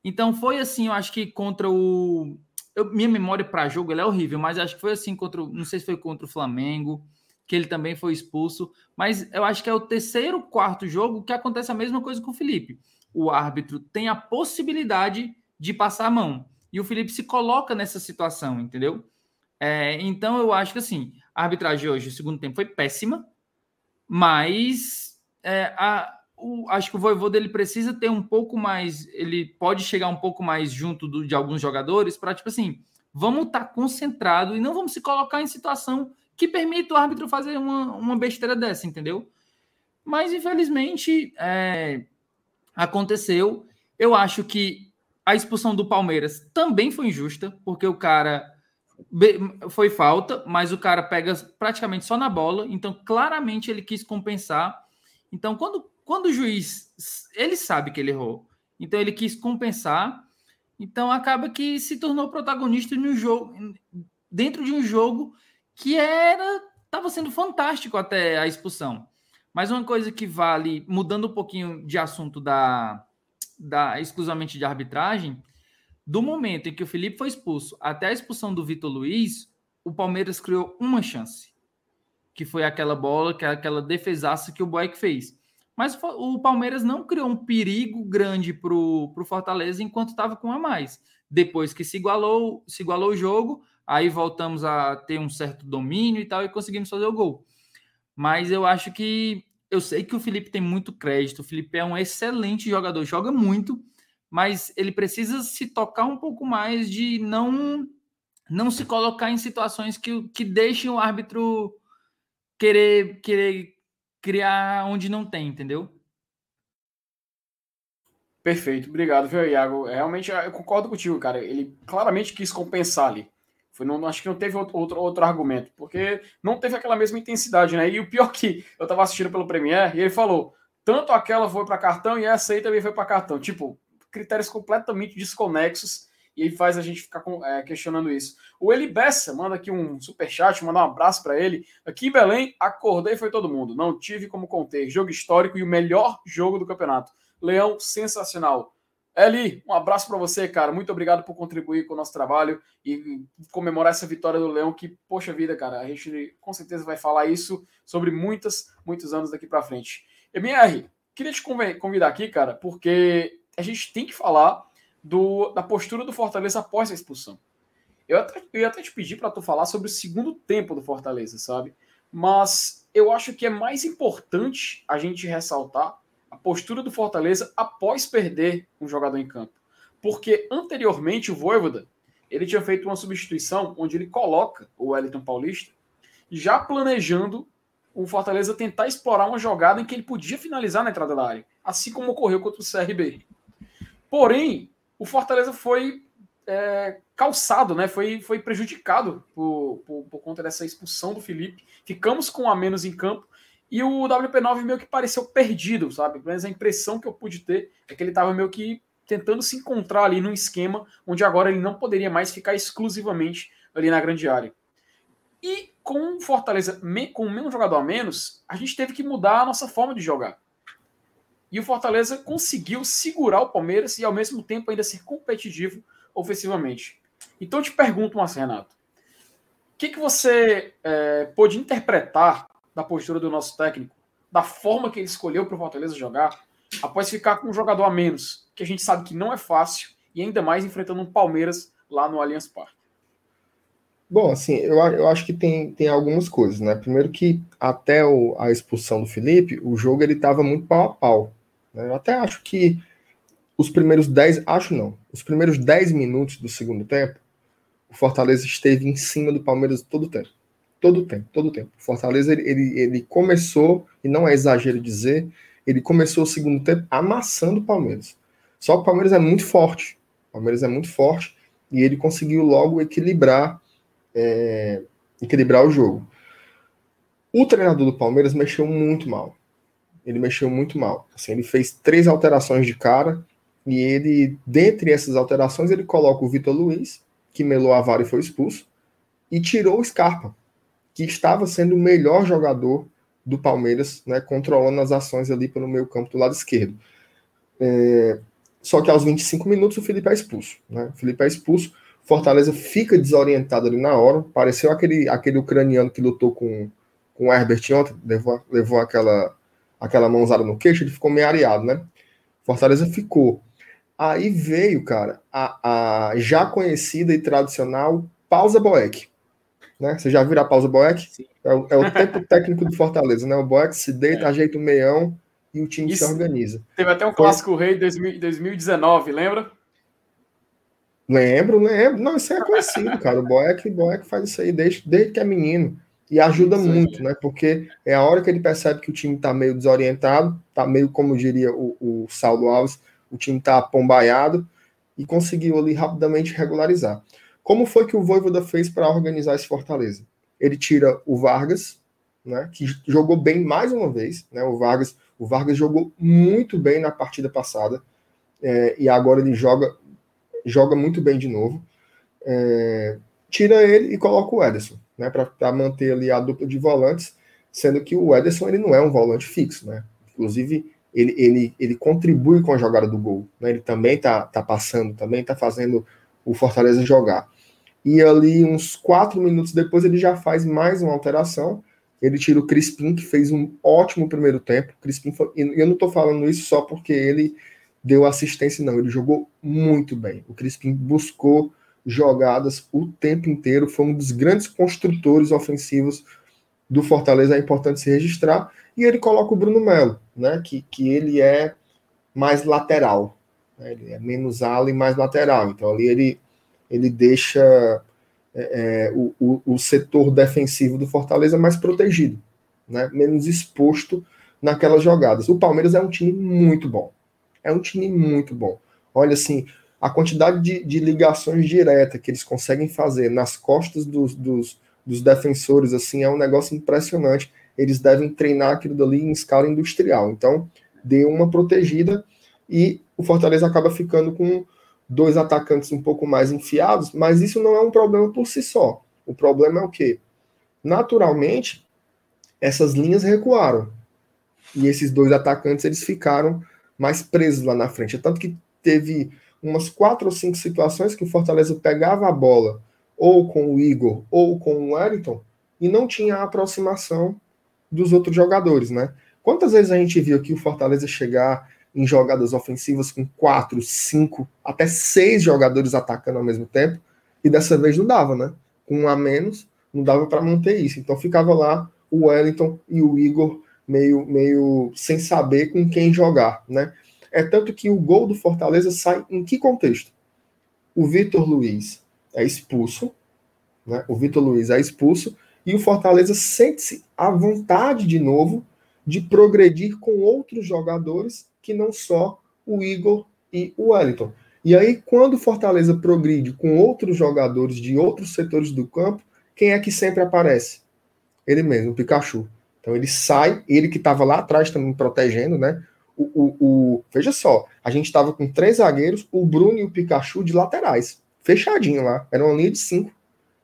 B: Então foi assim, eu acho que contra o, eu, minha memória para jogo é horrível, mas acho que foi assim contra, não sei se foi contra o Flamengo, que ele também foi expulso, mas eu acho que é o terceiro, quarto jogo que acontece a mesma coisa com o Felipe. O árbitro tem a possibilidade de passar a mão e o Felipe se coloca nessa situação, entendeu? É, então eu acho que assim, a arbitragem hoje, o segundo tempo foi péssima, mas é, a, o, acho que o Voivô dele precisa ter um pouco mais, ele pode chegar um pouco mais junto do, de alguns jogadores para, tipo assim, vamos estar tá concentrado e não vamos se colocar em situação que permita o árbitro fazer uma, uma besteira dessa, entendeu? Mas, infelizmente, é, aconteceu. Eu acho que a expulsão do Palmeiras também foi injusta, porque o cara foi falta, mas o cara pega praticamente só na bola, então claramente ele quis compensar. Então, quando quando o juiz, ele sabe que ele errou, então ele quis compensar, então acaba que se tornou protagonista no jogo, dentro de um jogo que era estava sendo fantástico até a expulsão. Mas uma coisa que vale, mudando um pouquinho de assunto da, da exclusivamente de arbitragem, do momento em que o Felipe foi expulso até a expulsão do Vitor Luiz, o Palmeiras criou uma chance, que foi aquela bola, que é aquela defesaça que o Boeck fez. Mas o Palmeiras não criou um perigo grande para o Fortaleza enquanto estava com a mais. Depois que se igualou, se igualou o jogo, aí voltamos a ter um certo domínio e tal, e conseguimos fazer o gol. Mas eu acho que. Eu sei que o Felipe tem muito crédito. O Felipe é um excelente jogador, joga muito, mas ele precisa se tocar um pouco mais de não não se colocar em situações que, que deixem o árbitro querer, querer criar onde não tem, entendeu?
A: Perfeito, obrigado, viu, Iago? Realmente eu concordo contigo, cara. Ele claramente quis compensar ali. Foi, não, acho que não teve outro, outro, outro, argumento, porque não teve aquela mesma intensidade, né? E o pior que eu tava assistindo pelo Premier e ele falou: tanto aquela foi para cartão e essa aí também foi para cartão. Tipo, critérios completamente desconexos e faz a gente ficar com, é, questionando isso. O Eli Bessa manda aqui um super chat, manda um abraço para ele. Aqui em Belém, acordei foi todo mundo. Não tive como conter. Jogo histórico e o melhor jogo do campeonato. Leão, sensacional. Eli, um abraço para você, cara. Muito obrigado por contribuir com o nosso trabalho e comemorar essa vitória do Leão. Que, poxa vida, cara, a gente com certeza vai falar isso sobre muitas, muitos anos daqui para frente. MR, queria te convidar aqui, cara, porque a gente tem que falar do, da postura do Fortaleza após a expulsão. Eu, até, eu ia até te pedir para tu falar sobre o segundo tempo do Fortaleza, sabe? Mas eu acho que é mais importante a gente ressaltar a postura do Fortaleza após perder um jogador em campo. Porque anteriormente o Voivoda, ele tinha feito uma substituição onde ele coloca o Wellington Paulista já planejando o Fortaleza tentar explorar uma jogada em que ele podia finalizar na entrada da área, assim como ocorreu contra o CRB. Porém, o Fortaleza foi é, calçado, né? Foi, foi prejudicado por, por, por, conta dessa expulsão do Felipe. Ficamos com a menos em campo. E o WP9 meio que pareceu perdido, sabe? Mas a impressão que eu pude ter é que ele estava meio que tentando se encontrar ali num esquema onde agora ele não poderia mais ficar exclusivamente ali na grande área. E com o Fortaleza com menos jogador a menos, a gente teve que mudar a nossa forma de jogar. E o Fortaleza conseguiu segurar o Palmeiras e, ao mesmo tempo, ainda ser competitivo ofensivamente. Então, eu te pergunto, Marcelo Renato, o que, que você é, pôde interpretar da postura do nosso técnico, da forma que ele escolheu para o Fortaleza jogar, após ficar com um jogador a menos, que a gente sabe que não é fácil, e ainda mais enfrentando um Palmeiras lá no Allianz Parque?
C: Bom, assim, eu, eu acho que tem, tem algumas coisas, né? Primeiro que até o, a expulsão do Felipe, o jogo ele estava muito pau a pau. Eu até acho que os primeiros 10, acho não, os primeiros 10 minutos do segundo tempo, o Fortaleza esteve em cima do Palmeiras todo o tempo. Todo o tempo, todo o tempo. O Fortaleza, ele, ele, ele começou, e não é exagero dizer, ele começou o segundo tempo amassando o Palmeiras. Só que o Palmeiras é muito forte. O Palmeiras é muito forte e ele conseguiu logo equilibrar, é, equilibrar o jogo. O treinador do Palmeiras mexeu muito mal ele mexeu muito mal. Assim, ele fez três alterações de cara e ele, dentre essas alterações, ele coloca o Vitor Luiz, que melou a vara e foi expulso, e tirou o Scarpa, que estava sendo o melhor jogador do Palmeiras, né, controlando as ações ali pelo meio campo do lado esquerdo. É, só que aos 25 minutos o Felipe é expulso. Né? O Felipe é expulso, Fortaleza fica desorientado ali na hora, pareceu aquele, aquele ucraniano que lutou com, com o Herbert ontem, levou, levou aquela aquela mãozada no queixo, ele ficou meio areado, né? Fortaleza ficou. Aí veio, cara, a, a já conhecida e tradicional pausa Boeck. Né? Você já viu a pausa Boeck? É, o, é o tempo técnico do Fortaleza, né? O Boeck se deita, é. ajeita o meião e o time Isso. se organiza.
A: Teve até um clássico rei de 2019, lembra?
C: Lembro, lembro. Não, isso é conhecido, cara. O Boeck, o Boeck faz isso aí desde, desde que é menino. E ajuda Sim. muito, né? Porque é a hora que ele percebe que o time está meio desorientado, está meio, como diria o, o Saulo Alves, o time está pombaiado e conseguiu ali rapidamente regularizar. Como foi que o Voivoda fez para organizar esse Fortaleza? Ele tira o Vargas, né, que jogou bem mais uma vez, né? O Vargas, O Vargas jogou muito bem na partida passada é, e agora ele joga joga muito bem de novo. É, tira ele e coloca o Ederson, né, para manter ali a dupla de volantes, sendo que o Ederson ele não é um volante fixo, né? Inclusive ele, ele, ele contribui com a jogada do gol, né? Ele também tá, tá passando, também tá fazendo o Fortaleza jogar. E ali, uns quatro minutos depois, ele já faz mais uma alteração. Ele tira o Crispim, que fez um ótimo primeiro tempo. Crispim foi, e eu não estou falando isso só porque ele deu assistência, não. Ele jogou muito bem. O Crispim buscou jogadas o tempo inteiro. Foi um dos grandes construtores ofensivos do Fortaleza. É importante se registrar. E ele coloca o Bruno Melo, né? Que, que ele é mais lateral. Né? Ele é menos ala e mais lateral. Então ali ele ele deixa é, é, o, o, o, setor defensivo do Fortaleza mais protegido, né? menos exposto naquelas jogadas. O Palmeiras é um time muito bom. É um time muito bom. Olha assim, a quantidade de, de ligações diretas que eles conseguem fazer nas costas dos, dos, dos defensores assim é um negócio impressionante. Eles devem treinar aquilo dali em escala industrial. Então, dê uma protegida e o Fortaleza acaba ficando com dois atacantes um pouco mais enfiados, mas isso não é um problema por si só. O problema é o quê? Naturalmente, essas linhas recuaram. E esses dois atacantes eles ficaram mais presos lá na frente. Tanto que teve umas quatro ou cinco situações que o Fortaleza pegava a bola ou com o Igor ou com o Wellington e não tinha a aproximação dos outros jogadores, né? Quantas vezes a gente viu aqui o Fortaleza chegar em jogadas ofensivas com quatro, cinco, até seis jogadores atacando ao mesmo tempo, e dessa vez não dava, né? Com um a menos, não dava para manter isso. Então ficava lá o Wellington e o Igor meio, meio sem saber com quem jogar, né? É tanto que o gol do Fortaleza sai em que contexto? O Vitor Luiz é expulso, né? O Vitor Luiz é expulso e o Fortaleza sente-se à vontade de novo de progredir com outros jogadores que não só o Igor e o Wellington. E aí, quando o Fortaleza progride com outros jogadores de outros setores do campo, quem é que sempre aparece? Ele mesmo, o Pikachu. Então ele sai, ele que estava lá atrás também protegendo, né? O, o, o veja só, a gente estava com três zagueiros, o Bruno e o Pikachu de laterais, fechadinho lá. Era uma linha de cinco.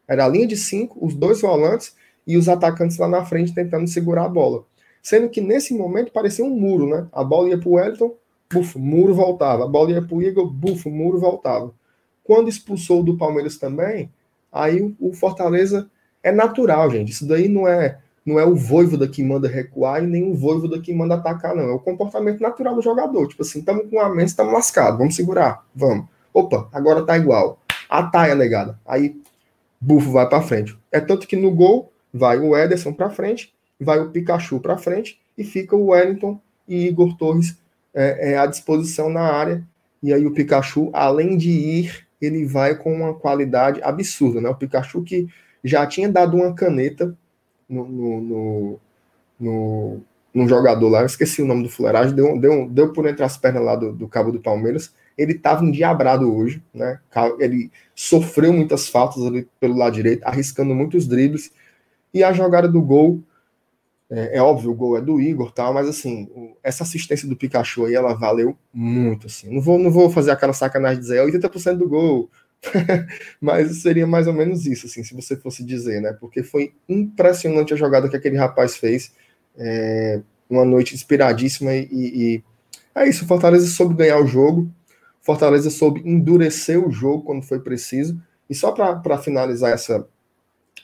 C: Era a linha de cinco, os dois volantes e os atacantes lá na frente tentando segurar a bola. Sendo que nesse momento parecia um muro, né? A bola ia para o Wellington, bufo, muro voltava. A bola ia para o Igor, bufo, muro voltava. Quando expulsou do Palmeiras também, aí o Fortaleza é natural, gente. Isso daí não é não é o Voivoda que manda recuar e nem o Voivoda que manda atacar, não. É o comportamento natural do jogador. Tipo assim, estamos com a mente, estamos lascados, vamos segurar, vamos. Opa, agora tá igual. A taia negada. Aí, bufo vai para frente. É tanto que no gol vai o Ederson para frente vai o Pikachu para frente e fica o Wellington e Igor Torres é, é, à disposição na área. E aí o Pikachu, além de ir, ele vai com uma qualidade absurda, né? O Pikachu que já tinha dado uma caneta no, no, no, no, no jogador lá, eu esqueci o nome do fuleiragem, deu, deu, deu por entre as pernas lá do, do cabo do Palmeiras. Ele estava endiabrado hoje, né? Ele sofreu muitas faltas ali pelo lado direito, arriscando muitos dribles. E a jogada do gol é, é, óbvio, o gol é do Igor, tal, mas assim, essa assistência do Pikachu aí, ela valeu muito, assim. Não vou, não vou fazer aquela sacanagem de dizer é 80% do gol, mas seria mais ou menos isso, assim, se você fosse dizer, né? Porque foi impressionante a jogada que aquele rapaz fez. É, uma noite inspiradíssima e, e, é isso. Fortaleza soube ganhar o jogo, Fortaleza soube endurecer o jogo quando foi preciso. E só para finalizar essa,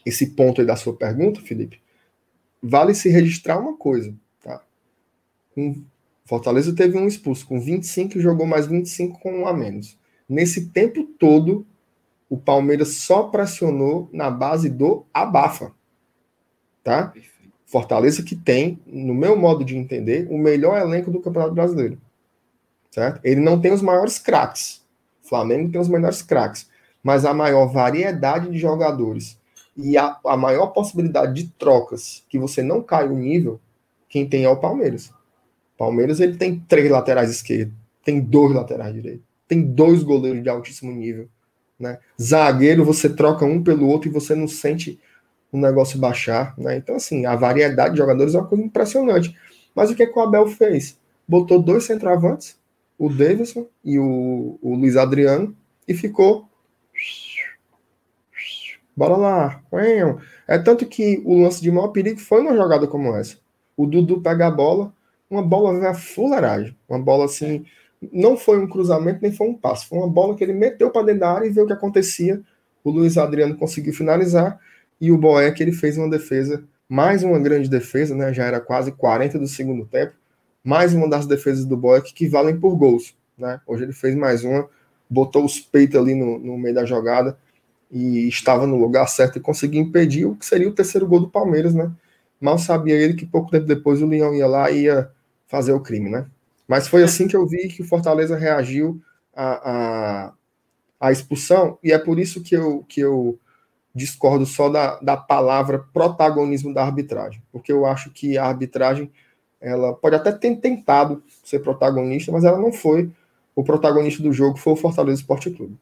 C: esse ponto aí da sua pergunta, Felipe, vale se registrar uma coisa, tá? Um, Fortaleza teve um expulso com 25 e jogou mais 25 com um a menos. Nesse tempo todo, o Palmeiras só pressionou na base do abafa, tá? Fortaleza que tem, no meu modo de entender, o melhor elenco do Campeonato Brasileiro. Certo? Ele não tem os maiores craques. O Flamengo tem os melhores craques, mas a maior variedade de jogadores e a, a maior possibilidade de trocas que você não cai o nível, quem tem é o Palmeiras. Palmeiras ele tem três laterais esquerdos, tem dois laterais direitos, tem dois goleiros de altíssimo nível. Né? Zagueiro, você troca um pelo outro e você não sente o negócio baixar. Né? Então, assim, a variedade de jogadores é uma coisa impressionante. Mas o que, é que o Abel fez? Botou dois centroavantes, o Davidson e o, o Luiz Adriano, e ficou. Bora lá. É tanto que o lance de maior perigo foi uma jogada como essa. O Dudu pega a bola, uma bola veio a fuleiragem. Uma bola assim. Não foi um cruzamento, nem foi um passo. Foi uma bola que ele meteu para dentro da área e viu o que acontecia. O Luiz Adriano conseguiu finalizar. E o Boeck ele fez uma defesa, mais uma grande defesa, né? Já era quase 40 do segundo tempo. Mais uma das defesas do Boeck que valem por gols. Né? Hoje ele fez mais uma, botou os peitos ali no, no meio da jogada e estava no lugar certo e conseguiu impedir o que seria o terceiro gol do Palmeiras, né? Mal sabia ele que pouco tempo depois o Leão ia lá e ia fazer o crime, né? Mas foi assim que eu vi que o Fortaleza reagiu à, à, expulsão, e é por isso que eu, que eu discordo só da, da palavra protagonismo da arbitragem, porque eu acho que a arbitragem ela pode até ter tentado ser protagonista, mas ela não foi. O protagonista do jogo foi o Fortaleza Esporte Clube.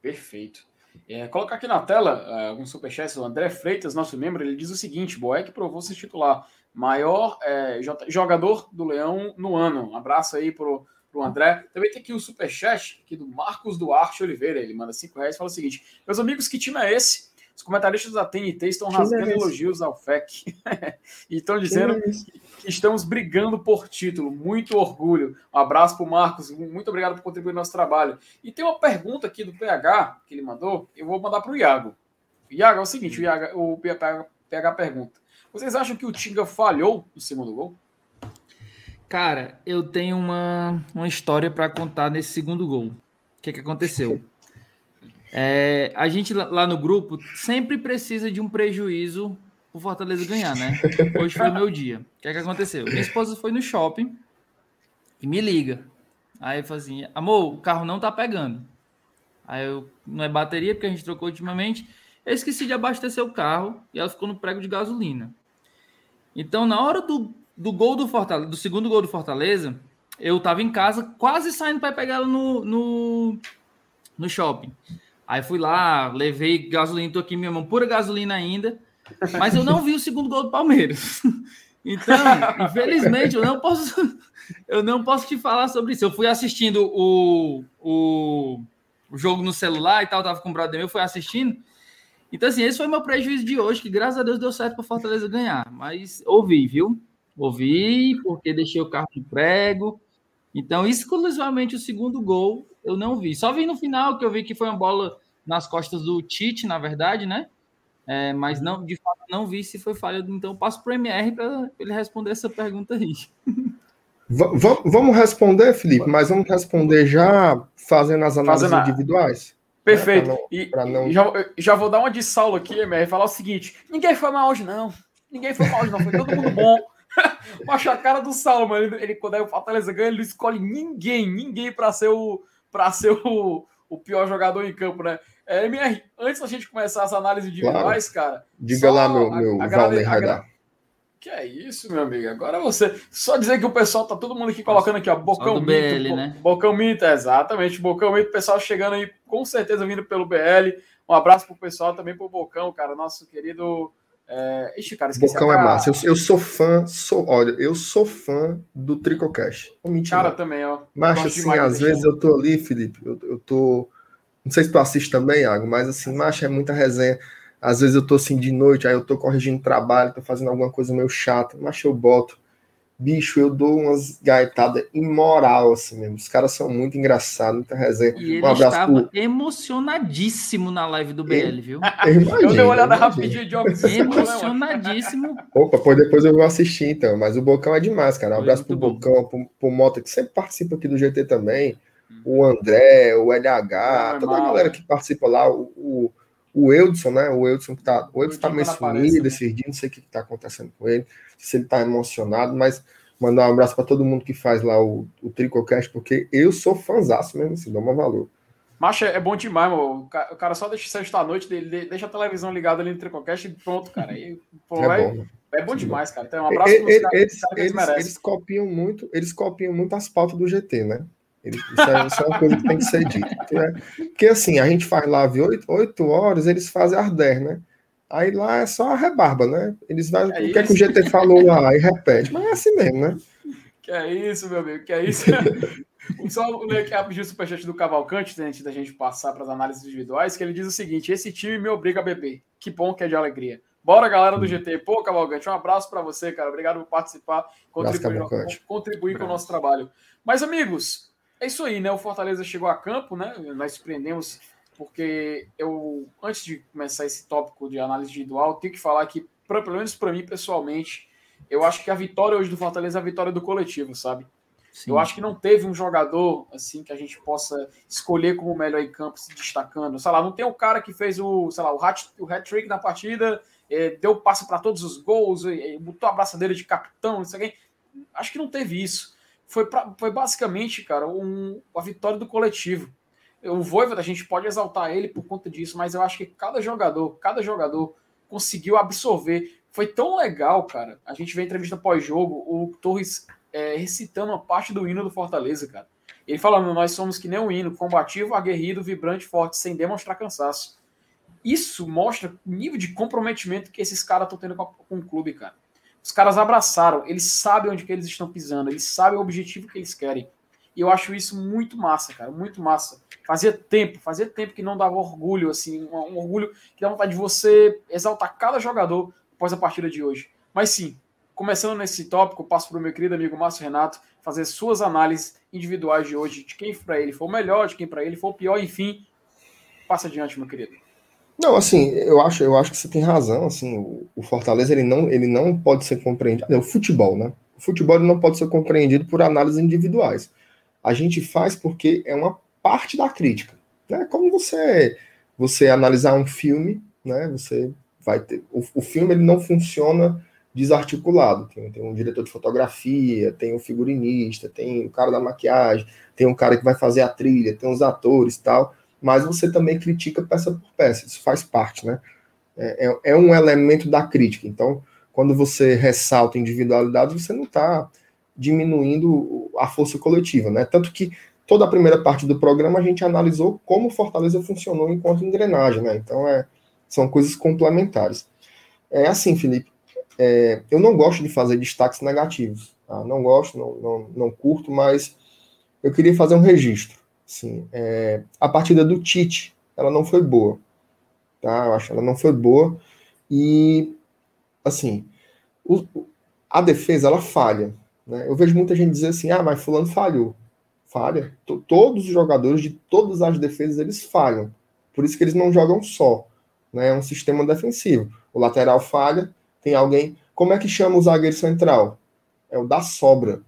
A: Perfeito. É, colocar aqui na tela uh, alguns superchats. O André Freitas, nosso membro, ele diz o seguinte: Boeck provou ser titular, maior é, jogador do Leão no ano. Um abraço aí pro, pro André. Também tem aqui o superchat aqui do Marcos Duarte Oliveira. Ele manda 5 reais e fala o seguinte: Meus amigos, que time é esse? Os comentaristas da TNT estão rasgando é elogios ao FEC e estão dizendo é que estamos brigando por título. Muito orgulho. Um abraço para o Marcos. Muito obrigado por contribuir no nosso trabalho. E tem uma pergunta aqui do PH que ele mandou. Eu vou mandar para o Iago. Iago, é o seguinte: o, Iago, o PH, PH pergunta. Vocês acham que o Tinga falhou no segundo gol?
B: Cara, eu tenho uma, uma história para contar nesse segundo gol. O que, que aconteceu? É, a gente lá no grupo sempre precisa de um prejuízo o Fortaleza ganhar, né? Hoje foi o meu dia. O que é que aconteceu? Minha esposa foi no shopping e me liga. Aí falei assim, amor, o carro não tá pegando. Aí eu, não é bateria, porque a gente trocou ultimamente. Eu esqueci de abastecer o carro e ela ficou no prego de gasolina. Então, na hora do, do gol do Fortaleza, do segundo gol do Fortaleza, eu tava em casa, quase saindo para pegar ela no, no, no shopping. Aí fui lá, levei gasolina, tô aqui minha mão, pura gasolina ainda, mas eu não vi o segundo gol do Palmeiras. Então, infelizmente, eu não posso, eu não posso te falar sobre isso. Eu fui assistindo o, o, o jogo no celular e tal, tava com o brother meu, fui assistindo. Então, assim, esse foi meu prejuízo de hoje, que graças a Deus deu certo para Fortaleza ganhar. Mas ouvi, viu? Ouvi, porque deixei o carro de prego. Então, exclusivamente o segundo gol eu não vi. Só vi no final que eu vi que foi uma bola nas costas do Tite, na verdade, né? É, mas não, de fato, não vi se foi falha. Então, passo para o MR para ele responder essa pergunta aí.
C: vamos responder, Felipe, mas vamos responder já fazendo as análises fazendo individuais?
A: Perfeito. Né? Não, e, não... já, já vou dar uma de Saulo aqui, MR, e falar o seguinte: ninguém foi mal hoje, não. Ninguém foi mal hoje, não. Foi todo mundo bom. Macho, a cara do Saulo, mano. Ele, quando é o Fortaleza ganha, ele não escolhe ninguém, ninguém para ser o para ser o, o pior jogador em campo, né? É, MR, antes da gente começar as análises individuais, claro. cara.
C: Diga lá, meu, meu
A: agrade, Radar. Que é isso, meu amigo? Agora você. Só dizer que o pessoal tá todo mundo aqui colocando aqui, ó. Bocão Mito. BL, né? Bocão Mito, exatamente. Bocão Mito, pessoal chegando aí, com certeza vindo pelo BL. Um abraço pro pessoal também pro Bocão, cara. Nosso querido é... Ixi, cara,
C: esqueci Bocão a... é massa. Eu, eu, sou fã, sou, olha, eu sou fã do Tricocast.
A: Cara, também, ó.
C: Mas assim, às vezes eu tô ali, Felipe, eu, eu tô. Não sei se tu assiste também, Iago, mas assim, macho, é muita resenha. Às vezes eu tô assim de noite, aí eu tô corrigindo trabalho, tô fazendo alguma coisa meio chata, mas eu boto bicho, eu dou umas gaitadas imoral, assim mesmo. Os caras são muito engraçados, muita resenha.
B: E ele um estava pro... emocionadíssimo na live do BL, viu?
A: Eu, imagino, eu dei uma olhada rapidinho de óculos.
B: Emocionadíssimo.
C: Opa, pois depois eu vou assistir, então. Mas o Bocão é demais, cara. Um abraço pro bom. Bocão, pro, pro Mota, que sempre participa aqui do GT também. O André, o LH, toda a galera que participa lá, o, o o Eudson, né? O Eudson que tá. O Eudson tá meio sumido né? esses dias, não sei o que, que tá acontecendo com ele, se ele tá emocionado, mas mandar um abraço para todo mundo que faz lá o, o Tricocast, porque eu sou fãzaço mesmo, assim, dá uma valor.
A: Macho, é bom demais, mano. O cara só deixa sexta-noite, dele, deixa a televisão ligada ali no Tricocast e pronto, cara. E, pô, é, é, bom, é, bom, demais, cara. Então, um abraço
C: eles, eles, eles, eles, copiam muito, eles copiam muito as pautas do GT, né? Isso é, isso é, uma coisa que tem que ser dita. Né? Porque assim, a gente faz live 8, 8 horas, eles fazem às 10, né? Aí lá é só a rebarba, né? Eles vai, é o que, é que o GT falou lá e repete, mas é assim mesmo, né?
A: Que é isso, meu amigo, que é isso. Só ler aqui rapidinho o superchat do Cavalcante, antes da gente passar para as análises individuais, que ele diz o seguinte: esse time me obriga a beber. Que bom que é de alegria. Bora, galera do GT. Pô, Cavalcante, um abraço para você, cara. Obrigado por participar, contribuir, contribuir com o nosso trabalho. Mas, amigos, é isso aí, né? O Fortaleza chegou a campo, né? Nós surpreendemos, porque eu, antes de começar esse tópico de análise individual, tenho que falar que, pra, pelo menos para mim pessoalmente, eu acho que a vitória hoje do Fortaleza é a vitória do coletivo, sabe? Sim. Eu acho que não teve um jogador assim que a gente possa escolher como melhor em campo se destacando. Sei lá, não tem o cara que fez o, sei lá, o hat, hat-trick na partida, é, deu passe para todos os gols, é, botou a braçadeira de capitão, isso aqui. Acho que não teve isso. Foi, pra, foi basicamente, cara, um, a vitória do coletivo. O Voivoda, a gente pode exaltar ele por conta disso, mas eu acho que cada jogador, cada jogador conseguiu absorver. Foi tão legal, cara. A gente vê a entrevista pós-jogo, o Torres é, recitando uma parte do hino do Fortaleza, cara. Ele falando, nós somos que nem um hino, combativo, aguerrido, vibrante, forte, sem demonstrar cansaço. Isso mostra o nível de comprometimento que esses caras estão tendo com, com o clube, cara. Os caras abraçaram, eles sabem onde que eles estão pisando, eles sabem o objetivo que eles querem. E eu acho isso muito massa, cara, muito massa. Fazia tempo, fazia tempo que não dava orgulho, assim, um, um orgulho que dá vontade de você exaltar cada jogador após a partida de hoje. Mas sim, Começando nesse tópico, passo para o meu querido amigo Márcio Renato fazer suas análises individuais de hoje, de quem para ele foi o melhor, de quem para ele foi o pior, enfim. Passa adiante, meu querido.
C: Não, assim, eu acho, eu acho que você tem razão, assim, o, o Fortaleza ele não, ele não pode ser compreendido, é o futebol, né? O futebol não pode ser compreendido por análises individuais. A gente faz porque é uma parte da crítica, né? Como você você analisar um filme, né? Você vai ter o, o filme ele não funciona desarticulado. Tem, tem, um diretor de fotografia, tem um figurinista, tem o cara da maquiagem, tem um cara que vai fazer a trilha, tem os atores tal, mas você também critica peça por peça, isso faz parte, né? É, é, é um elemento da crítica. Então, quando você ressalta individualidade, você não está diminuindo a força coletiva, né? Tanto que toda a primeira parte do programa a gente analisou como Fortaleza funcionou enquanto engrenagem, né? Então, é, são coisas complementares. É assim, Felipe, é, eu não gosto de fazer destaques negativos. Tá? Não gosto, não, não, não, curto, mas eu queria fazer um registro. Assim, é, a partida do Tite, ela não foi boa. Tá? Eu acho que ela não foi boa. E, assim, o, a defesa, ela falha. Né? Eu vejo muita gente dizer assim, ah, mas fulano falhou. Falha. T todos os jogadores de todas as defesas, eles falham. Por isso que eles não jogam só. Né? É um sistema defensivo. O lateral falha, tem alguém. Como é que chama o zagueiro central? É o da sobra.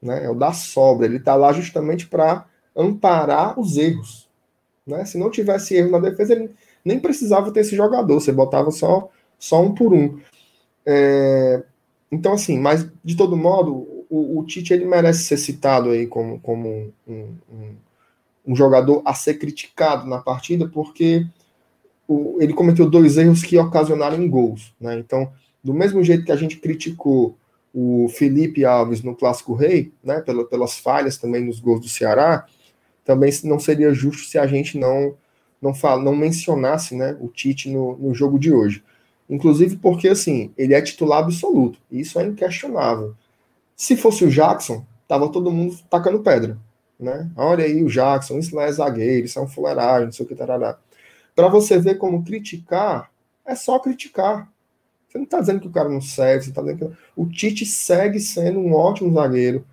C: Né? É o da sobra. Ele está lá justamente para amparar os erros. Né? Se não tivesse erro na defesa, ele nem precisava ter esse jogador. Você botava só, só um por um. É... Então, assim, mas de todo modo, o, o, Tite ele merece ser citado aí como, como um, um, um jogador a ser criticado na partida, porque o, ele cometeu dois erros que ocasionaram gols. Né? Então, do mesmo jeito que a gente criticou o Felipe Alves no Clássico Rei, né, pelas falhas também nos gols do Ceará, também não seria justo se a gente não não, fala, não mencionasse né, o Tite no, no jogo de hoje. Inclusive porque, assim, ele é titular absoluto. Isso é inquestionável. Se fosse o Jackson, tava todo mundo tacando pedra. Né? Olha aí o Jackson, isso não é zagueiro, isso é um fuleiragem, não sei o que, tarará. Para você ver como criticar, é só criticar. Você não está dizendo que o cara não serve, você está dizendo que o Tite segue sendo um ótimo zagueiro.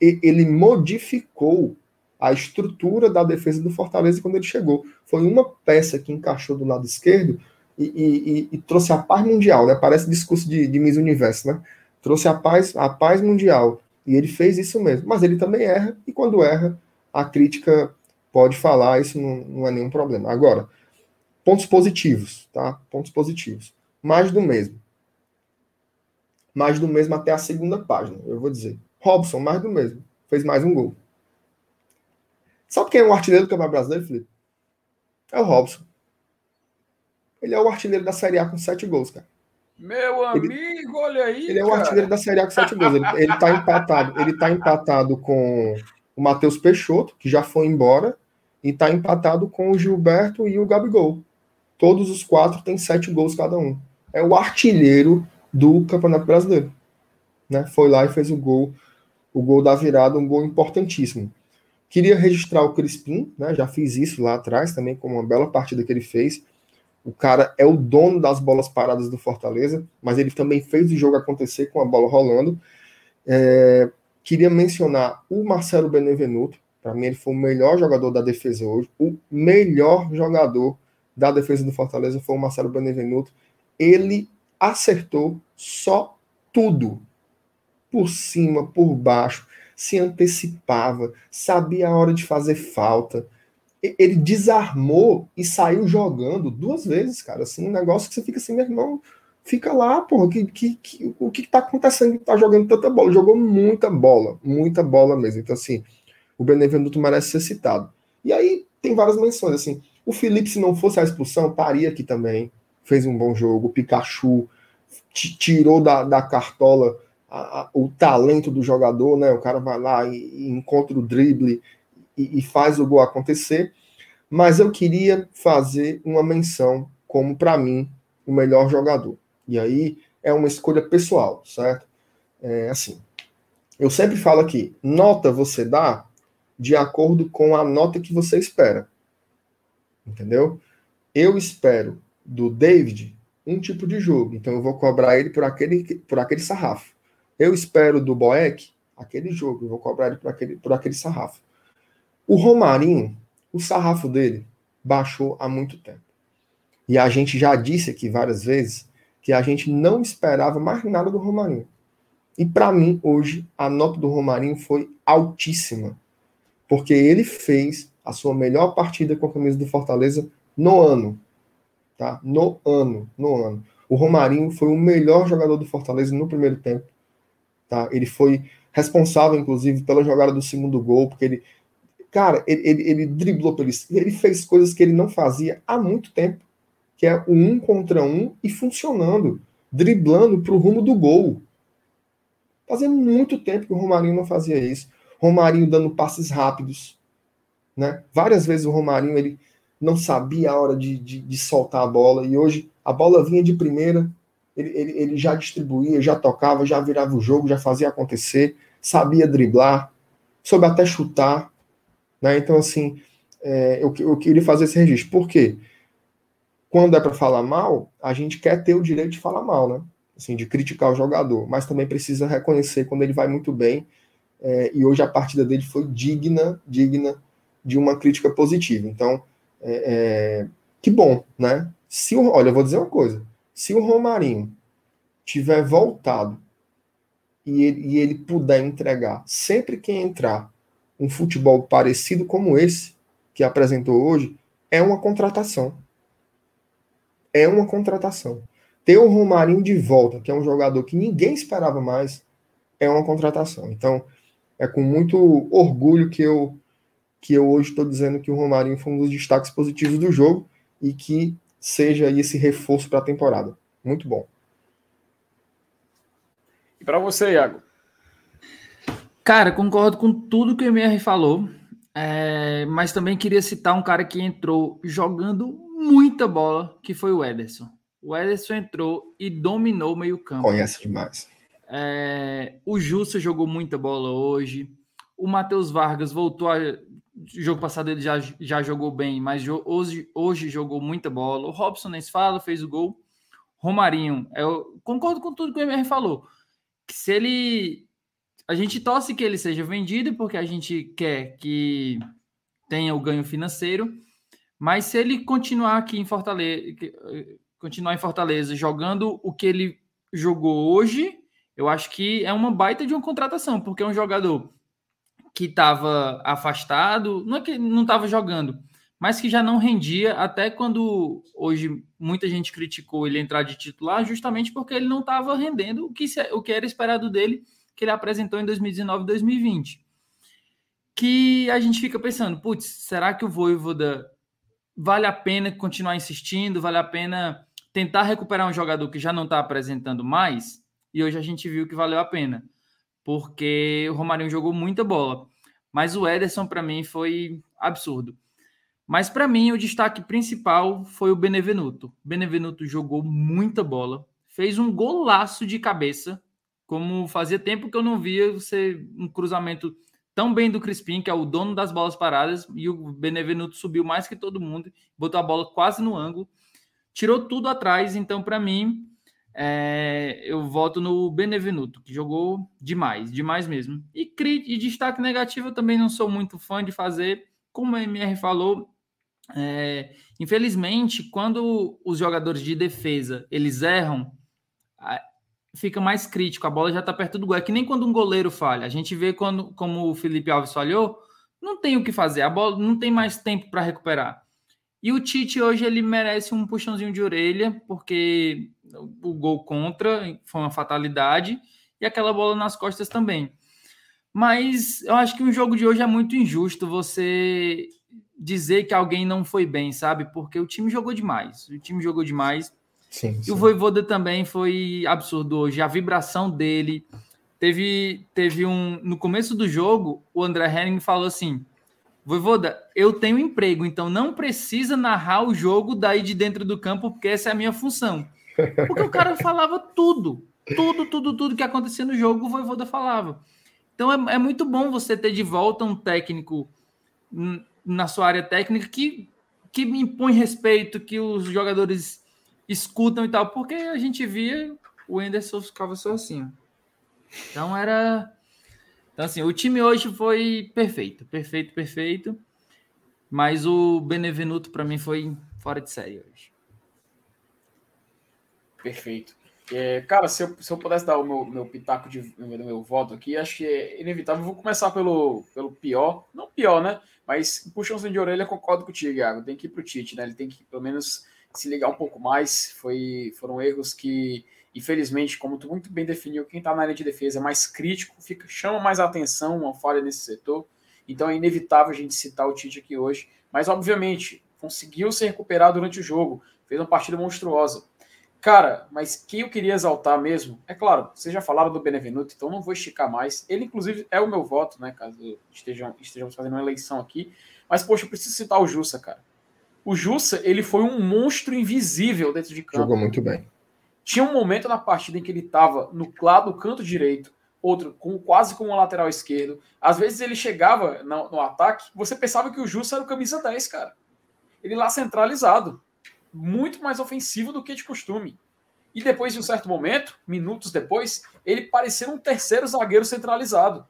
C: E, ele modificou a estrutura da defesa do Fortaleza quando ele chegou. Foi uma peça que encaixou do lado esquerdo e, e, e trouxe a paz mundial, né? Parece discurso de, de Miss Universo, né? Trouxe a paz, a paz mundial. E ele fez isso mesmo. Mas ele também erra, e quando erra, a crítica pode falar, isso não, não é nenhum problema. Agora, Pontos positivos, tá? Pontos positivos. Mais do mesmo. Mais do mesmo até a segunda página, eu vou dizer. Robson, mais do mesmo. Fez mais um gol. Sabe quem é o artilheiro do Campeonato Brasileiro, Felipe? É o Robson. Ele é o artilheiro da Série A com sete gols, cara.
A: Meu amigo, ele, olha aí.
C: Ele é o artilheiro da Série A com sete gols. Ele, ele tá empatado. Ele tá empatado com o Matheus Peixoto, que já foi embora, e tá empatado com o Gilberto e o Gabigol. todos os quatro têm sete gols cada um. É o artilheiro do Campeonato Brasileiro. Né? Foi lá e fez o gol, o gol da virada, um gol importantíssimo. Queria registrar o Crispim, né? já fiz isso lá atrás também, com uma bela partida que ele fez. O cara é o dono das bolas paradas do Fortaleza, mas ele também fez o jogo acontecer com a bola rolando. É, queria mencionar o Marcelo Benevenuto. Para mim, ele foi o melhor jogador da defesa hoje. O melhor jogador da defesa do Fortaleza foi o Marcelo Benevenuto. Ele acertou só tudo. Por cima, por baixo, se antecipava, sabia a hora de fazer falta. Ele desarmou e saiu jogando duas vezes, cara. Assim, um negócio que você fica assim, meu irmão, fica lá, porra, que, que, que, o que, tá acontecendo tá jogando tanta bola? Jogou muita bola, muita bola mesmo. Então, assim, o Benevenuto merece ser citado. E aí tem várias menções, assim, o Felipe, se não fosse a expulsão, estaria aqui também, fez um bom jogo, o Pikachu tirou da, da cartola a, a, o talento do jogador, né? O cara vai lá e, e encontra o drible e, e faz o gol acontecer. Mas eu queria fazer uma menção como, para mim, o melhor jogador. E aí é uma escolha pessoal, certo? É assim. Eu sempre falo aqui, nota você dá de acordo com a nota que você espera. Entendeu? Eu espero do David um tipo de jogo, então eu vou cobrar ele por aquele, por aquele sarrafo. Eu espero do Boeck aquele jogo, eu vou cobrar ele por aquele, por aquele sarrafo. O Romarinho, o sarrafo dele baixou há muito tempo. E a gente já disse aqui várias vezes que a gente não esperava mais nada do Romarinho. E para mim, hoje, a nota do Romarinho foi altíssima. Porque ele fez a sua melhor partida com a camisa do Fortaleza no ano. Tá? No ano. No ano. O Romarinho foi o melhor jogador do Fortaleza no primeiro tempo. Tá? Ele foi responsável, inclusive, pela jogada do segundo gol, porque ele. Cara, ele, ele, ele driblou pelo. Ele fez coisas que ele não fazia há muito tempo que é o um contra um e funcionando, driblando para o rumo do gol. Fazia muito tempo que o Romarinho não fazia isso. Romarinho dando passes rápidos. Né? Várias vezes o Romarinho ele não sabia a hora de, de, de soltar a bola, e hoje a bola vinha de primeira, ele, ele, ele já distribuía, já tocava, já virava o jogo, já fazia acontecer, sabia driblar, soube até chutar. Né? Então, assim, é, eu, eu queria fazer esse registro. Por quê? quando é para falar mal, a gente quer ter o direito de falar mal, né? Assim, de criticar o jogador, mas também precisa reconhecer quando ele vai muito bem. É, e hoje a partida dele foi digna, digna de uma crítica positiva. Então, é, é, que bom, né? Se olha, eu vou dizer uma coisa: se o Romarinho tiver voltado e ele, e ele puder entregar sempre que entrar um futebol parecido como esse que apresentou hoje, é uma contratação é uma contratação. Ter o Romarinho de volta, que é um jogador que ninguém esperava mais, é uma contratação. Então, é com muito orgulho que eu que eu hoje estou dizendo que o Romarinho foi um dos destaques positivos do jogo e que seja esse reforço para a temporada. Muito bom.
A: E para você, Iago?
B: Cara, concordo com tudo que o MR falou, é, mas também queria citar um cara que entrou jogando muita bola, que foi o Ederson. O Ederson entrou e dominou o meio-campo.
C: Conhece demais.
B: É, o Justo jogou muita bola hoje. O Matheus Vargas voltou a. jogo passado ele já, já jogou bem, mas hoje, hoje jogou muita bola. O Robson nem se fala, fez o gol. Romarinho, eu concordo com tudo que o MR falou. Que se ele. A gente torce que ele seja vendido, porque a gente quer que tenha o ganho financeiro. Mas se ele continuar aqui em Fortaleza, eh, continuar em Fortaleza jogando o que ele jogou hoje, eu acho que é uma baita de uma contratação, porque é um jogador que estava afastado, não é que não estava jogando, mas que já não rendia até quando hoje muita gente criticou ele entrar de titular, justamente porque ele não estava rendendo o que, o que era esperado dele, que ele apresentou em 2019 e 2020. Que a gente fica pensando, putz, será que o Voivoda vale a pena continuar insistindo, vale a pena tentar recuperar um jogador que já não está apresentando mais, e hoje a gente viu que valeu a pena, porque o Romarinho jogou muita bola, mas o Ederson para mim foi absurdo. Mas para mim o destaque principal foi o Benevenuto. Benevenuto jogou muita bola, fez um golaço de cabeça, como fazia tempo que eu não via você um cruzamento tão bem do Crispim, que é o dono das bolas paradas, e o Benevenuto subiu mais que todo mundo, botou a bola quase no ângulo, tirou tudo atrás. Então, para mim, é, eu voto no Benevenuto, que jogou demais, demais mesmo. E, e destaque negativo, eu também não sou muito fã de fazer, como a MR falou, é, infelizmente, quando os jogadores de defesa eles erram, fica mais crítico. A bola já está perto do gol. É que nem quando um goleiro falha. A gente vê quando, como o Felipe Alves falhou, não tem o que fazer. A bola não tem mais tempo para recuperar. E o Tite hoje ele merece um puxãozinho de orelha, porque o gol contra foi uma fatalidade e aquela bola nas costas também. Mas eu acho que o jogo de hoje é muito injusto você dizer que alguém não foi bem, sabe? Porque o time jogou demais. O time jogou demais. Sim, sim. E o Voivoda também foi absurdo hoje. A vibração dele. Teve, teve um. No começo do jogo, o André Henning falou assim: Voivoda, eu tenho emprego, então não precisa narrar o jogo daí de dentro do campo, porque essa é a minha função. Porque o cara falava tudo. Tudo, tudo, tudo que acontecia no jogo, o Voivoda falava. Então é, é muito bom você ter de volta um técnico na sua área técnica que, que impõe respeito, que os jogadores escutam e tal, porque a gente via o Anderson ficava só assim. Então era. Então, assim, o time hoje foi perfeito, perfeito, perfeito. Mas o Benevenuto, para mim, foi fora de série hoje.
A: Perfeito. É, cara, se eu, se eu pudesse dar o meu, meu pitaco de meu, meu voto aqui, acho que é inevitável. Vou começar pelo, pelo pior, não pior, né? Mas puxãozinho de orelha, concordo contigo, Iago. Tem que ir pro Tite, né? Ele tem que pelo menos se ligar um pouco mais. Foi, foram erros que, infelizmente, como tu muito bem definiu, quem está na área de defesa é mais crítico, fica, chama mais atenção uma falha nesse setor. Então é inevitável a gente citar o Tite aqui hoje. Mas, obviamente, conseguiu se recuperar durante o jogo, fez uma partida monstruosa. Cara, mas quem eu queria exaltar mesmo, é claro, vocês já falaram do Benevenuto, então não vou esticar mais. Ele, inclusive, é o meu voto, né? Caso estejam, estejamos fazendo uma eleição aqui. Mas, poxa, eu preciso citar o Jussa, cara. O Jussa, ele foi um monstro invisível dentro de campo.
C: Jogou muito bem.
A: Tinha um momento na partida em que ele estava no lado do canto direito, outro com quase como um lateral esquerdo. Às vezes ele chegava no, no ataque, você pensava que o Jussa era o camisa 10, cara. Ele lá centralizado muito mais ofensivo do que de costume. E depois de um certo momento, minutos depois, ele pareceu um terceiro zagueiro centralizado.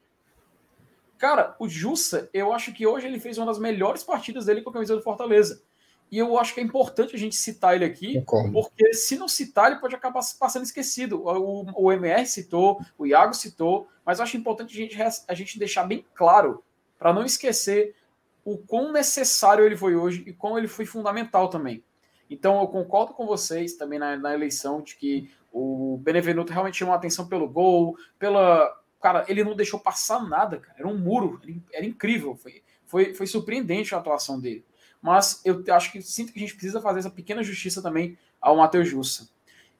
A: Cara, o Jussa, eu acho que hoje ele fez uma das melhores partidas dele com a camisa do Fortaleza. E eu acho que é importante a gente citar ele aqui, Concordo. porque se não citar, ele pode acabar passando esquecido. O, o MR citou, o Iago citou, mas eu acho importante a gente, a gente deixar bem claro, para não esquecer o quão necessário ele foi hoje e como ele foi fundamental também. Então eu concordo com vocês também na, na eleição de que o Benevenuto realmente chamou a atenção pelo gol, pela. Cara, ele não deixou passar nada, cara. Era um muro, era incrível. Foi, foi, foi surpreendente a atuação dele. Mas eu acho que sinto que a gente precisa fazer essa pequena justiça também ao Matheus Jussa.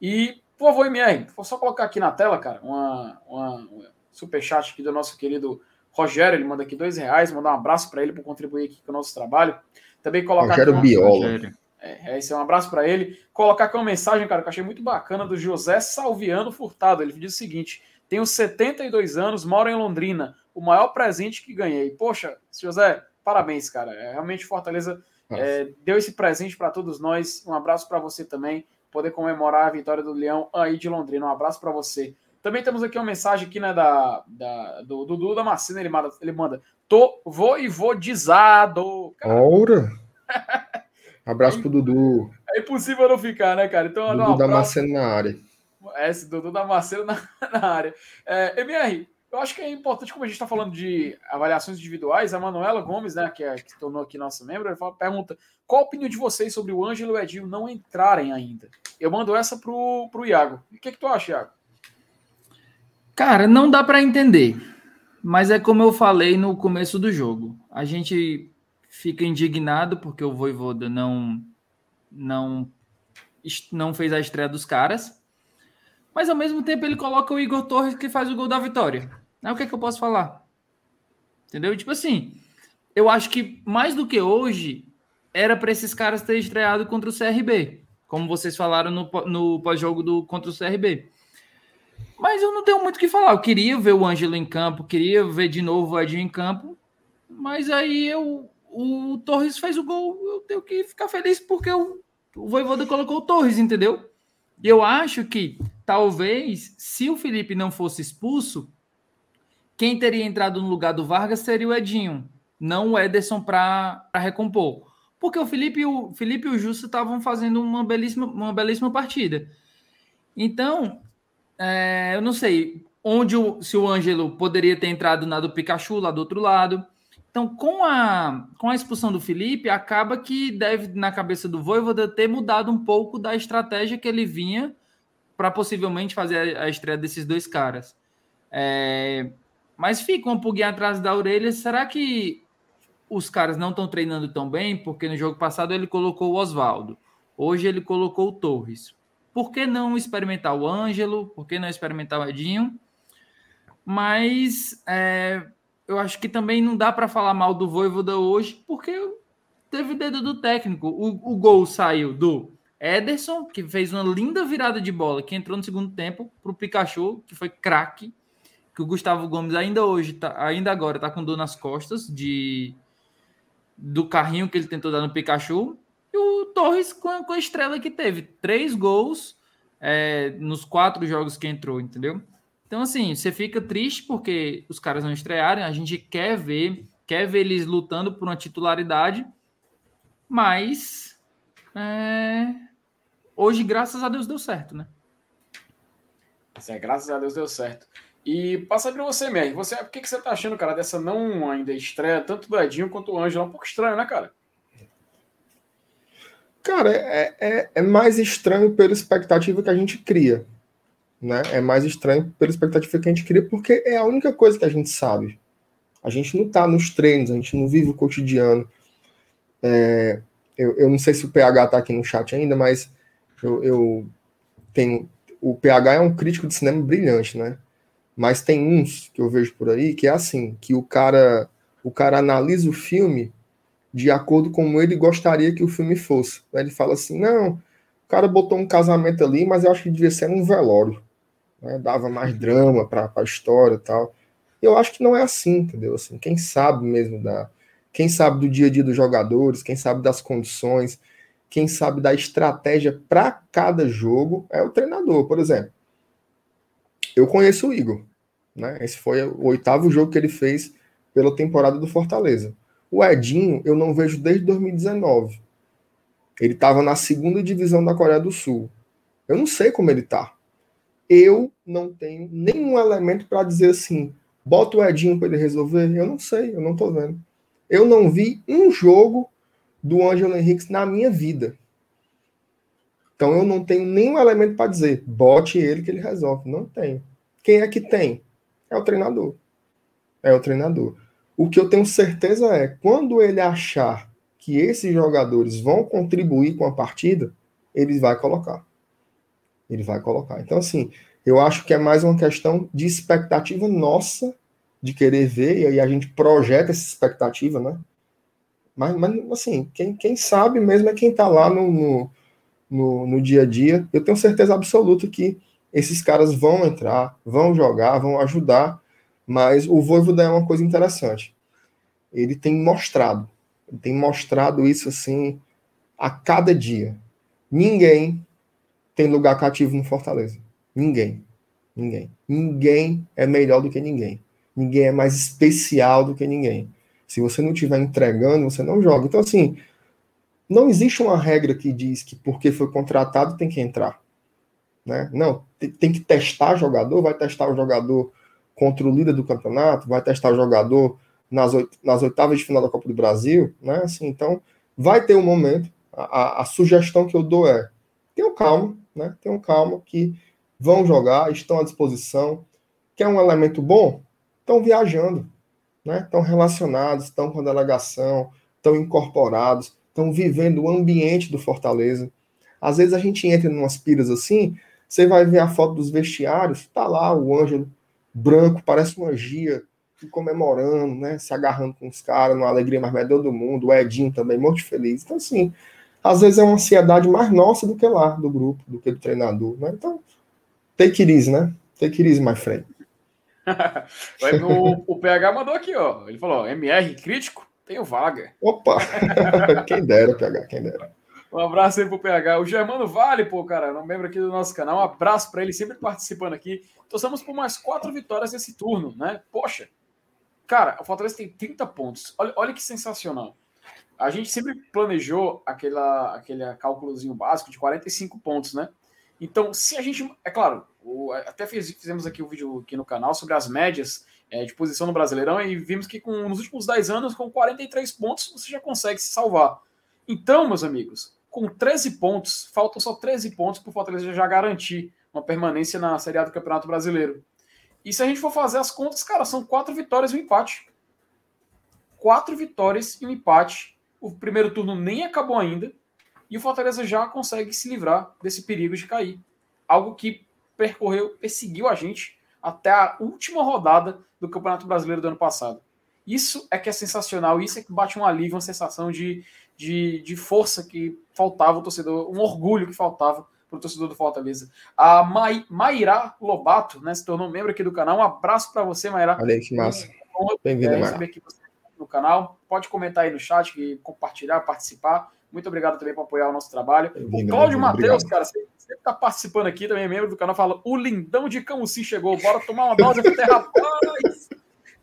A: E, por favor, MR, vou só colocar aqui na tela, cara, uma, uma, um superchat aqui do nosso querido Rogério. Ele manda aqui dois reais, mandar um abraço para ele por contribuir aqui com o nosso trabalho. Também colocar.
C: Rogério
A: aqui,
C: Biola.
A: Rogério. É, esse é um abraço para ele. Colocar aqui uma mensagem, cara, que eu achei muito bacana do José Salviano Furtado. Ele diz o seguinte: tenho 72 anos, moro em Londrina. O maior presente que ganhei. Poxa, José, parabéns, cara. É, realmente Fortaleza é, deu esse presente para todos nós. Um abraço para você também. Poder comemorar a vitória do Leão aí de Londrina. Um abraço para você. Também temos aqui uma mensagem aqui, né, da, da, do Dudu da Macina. Ele manda, ele manda tô voivodizado.
C: Ora! Abraço pro Dudu.
A: É impossível não ficar, né, cara? Então,
C: Dudu não, Damasceno na área.
A: É, esse Dudu Damasceno na, na área. É, MR, eu acho que é importante, como a gente está falando de avaliações individuais, a Manuela Gomes, né, que, é, que tornou aqui nossa membro, ele fala, pergunta qual a opinião de vocês sobre o Ângelo e o Edil não entrarem ainda? Eu mando essa pro, pro Iago. O que, que tu acha, Iago?
B: Cara, não dá para entender. Mas é como eu falei no começo do jogo. A gente fica indignado porque o Voivoda não não não fez a estreia dos caras. Mas ao mesmo tempo ele coloca o Igor Torres que faz o gol da vitória. Aí o que é que eu posso falar? Entendeu? Tipo assim, eu acho que mais do que hoje era para esses caras terem estreado contra o CRB, como vocês falaram no, no pós-jogo do contra o CRB. Mas eu não tenho muito o que falar. Eu queria ver o Ângelo em campo, queria ver de novo o Edinho em campo, mas aí eu, o Torres fez o gol, eu tenho que ficar feliz porque o, o Voivoda colocou o Torres, entendeu? E eu acho que talvez, se o Felipe não fosse expulso, quem teria entrado no lugar do Vargas seria o Edinho, não o Ederson para recompor. Porque o Felipe, o Felipe e o Justo estavam fazendo uma belíssima, uma belíssima partida. Então, é, eu não sei onde o, se o Ângelo poderia ter entrado na do Pikachu lá do outro lado. Então, com a, com a expulsão do Felipe, acaba que deve, na cabeça do Voivoda, ter mudado um pouco da estratégia que ele vinha para possivelmente fazer a, estreia desses dois caras. É, mas fica um pouquinho atrás da orelha. Será que os caras não estão treinando tão bem? Porque no jogo passado ele colocou o Oswaldo. Hoje ele colocou o Torres. Por que não experimentar o Ângelo? Por que não experimentar o Edinho? Mas é, eu acho que também não dá para falar mal do Voivoda hoje, porque teve dedo do técnico. O, o gol saiu do Ederson, que fez uma linda virada de bola, que entrou no segundo tempo, para o Pikachu, que foi craque. Que o Gustavo Gomes ainda hoje, tá, ainda agora, está com dor nas costas de do carrinho que ele tentou dar no Pikachu. E o Torres com a, com a estrela que teve. Três gols é, nos quatro jogos que entrou, entendeu? Então, assim, você fica triste porque os caras não estrearem, a gente quer ver, quer ver eles lutando por uma titularidade, mas é, hoje, graças a Deus, deu certo, né?
A: É, graças a Deus deu certo. E passa para você, Mer. Você, o que, que você tá achando, cara, dessa não ainda estreia, tanto do Edinho quanto do Ângelo? É um pouco estranho, né, cara?
C: Cara, é, é, é mais estranho pela expectativa que a gente cria né? É mais estranho pela expectativa que a gente cria, porque é a única coisa que a gente sabe. A gente não tá nos treinos, a gente não vive o cotidiano. É, eu, eu não sei se o PH tá aqui no chat ainda, mas eu, eu tenho. O PH é um crítico de cinema brilhante, né? Mas tem uns que eu vejo por aí que é assim, que o cara, o cara analisa o filme de acordo com como ele gostaria que o filme fosse. Ele fala assim, não, o cara botou um casamento ali, mas eu acho que devia ser um velório né? dava mais drama para a história e tal. Eu acho que não é assim, entendeu? Assim, quem sabe mesmo da, quem sabe do dia a dia dos jogadores, quem sabe das condições, quem sabe da estratégia para cada jogo é o treinador. Por exemplo, eu conheço o Igor, né? Esse foi o oitavo jogo que ele fez pela temporada do Fortaleza. O Edinho eu não vejo desde 2019. Ele estava na segunda divisão da Coreia do Sul. Eu não sei como ele tá eu não tenho nenhum elemento para dizer assim, bota o Edinho para ele resolver. Eu não sei, eu não estou vendo. Eu não vi um jogo do Ângelo Henrique na minha vida. Então eu não tenho nenhum elemento para dizer, bote ele que ele resolve. Não tenho. Quem é que tem? É o treinador. É o treinador. O que eu tenho certeza é, quando ele achar que esses jogadores vão contribuir com a partida, ele vai colocar ele vai colocar. Então, assim, eu acho que é mais uma questão de expectativa nossa de querer ver, e aí a gente projeta essa expectativa, né? Mas, mas assim, quem, quem sabe mesmo é quem está lá no, no, no, no, dia a dia. Eu tenho certeza absoluta que esses caras vão entrar, vão jogar, vão ajudar, mas o Voivoda é uma coisa interessante. Ele tem mostrado, ele tem mostrado isso assim a cada dia. Ninguém tem lugar cativo no Fortaleza. Ninguém. Ninguém. Ninguém é melhor do que ninguém. Ninguém é mais especial do que ninguém. Se você não estiver entregando, você não joga. Então, assim, não existe uma regra que diz que porque foi contratado tem que entrar. Né? Não, tem que testar jogador, vai testar o jogador contra o líder do campeonato, vai testar o jogador nas, oit nas oitavas de final da Copa do Brasil, né? Assim, então, vai ter um momento. A, a, a sugestão que eu dou é: tenham calma, né? Tenham calma que vão jogar, estão à disposição. Quer um elemento bom? Estão viajando, né? Estão relacionados, estão com a delegação, estão incorporados, estão vivendo o ambiente do Fortaleza. Às vezes a gente entra em umas piras assim, você vai ver a foto dos vestiários, tá lá o Ângelo branco, parece uma gia, comemorando, né? Se agarrando com os caras, numa alegria mais melhor do mundo. O Edinho também, muito feliz. Então, assim, às vezes é uma ansiedade mais nossa do que lá, do grupo, do que do treinador, né? Então, take it easy, né? Take it easy, my friend.
A: o, o, PH mandou aqui, ó. Ele falou: MR crítico, tenho vaga.
C: Opa! quem dera, PH, quem dera.
A: Um abraço aí pro PH. O Germano Vale, pô, cara, não membro aqui do nosso canal. Um abraço para ele, sempre participando aqui. Torçamos por mais quatro vitórias nesse turno, né? Poxa, cara, o Fortaleza tem 30 pontos. Olha, olha que sensacional. A gente sempre planejou aquela, aquele cálculozinho básico de 45 pontos, né? Então, se a gente. É claro, o, até fiz, fizemos aqui um vídeo aqui no canal sobre as médias é, de posição no Brasileirão e vimos que com, nos últimos 10 anos, com 43 pontos, você já consegue se salvar. Então, meus amigos, com 13 pontos, faltam só 13 pontos para o Fortaleza já garantir uma permanência na Série A do Campeonato Brasileiro. E se a gente for fazer as contas, cara, são quatro vitórias e um empate. Quatro vitórias e um empate. O primeiro turno nem acabou ainda. E o Fortaleza já consegue se livrar desse perigo de cair. Algo que percorreu, perseguiu a gente até a última rodada do Campeonato Brasileiro do ano passado. Isso é que é sensacional, isso é que bate um alívio, uma sensação de, de, de força que faltava o torcedor, um orgulho que faltava para o torcedor do Fortaleza. A Mai, Mairá Lobato, né, se tornou membro aqui do canal. Um abraço para você, Mairá.
C: Olha aí, que massa. Bem-vindo, é, Mairá.
A: No canal. Pode comentar aí no chat, compartilhar, participar. Muito obrigado também por apoiar o nosso trabalho. O Cláudio Matheus, cara, sempre está participando aqui, também membro do canal, fala: o lindão de Camusim chegou, bora tomar uma dose até, rapaz!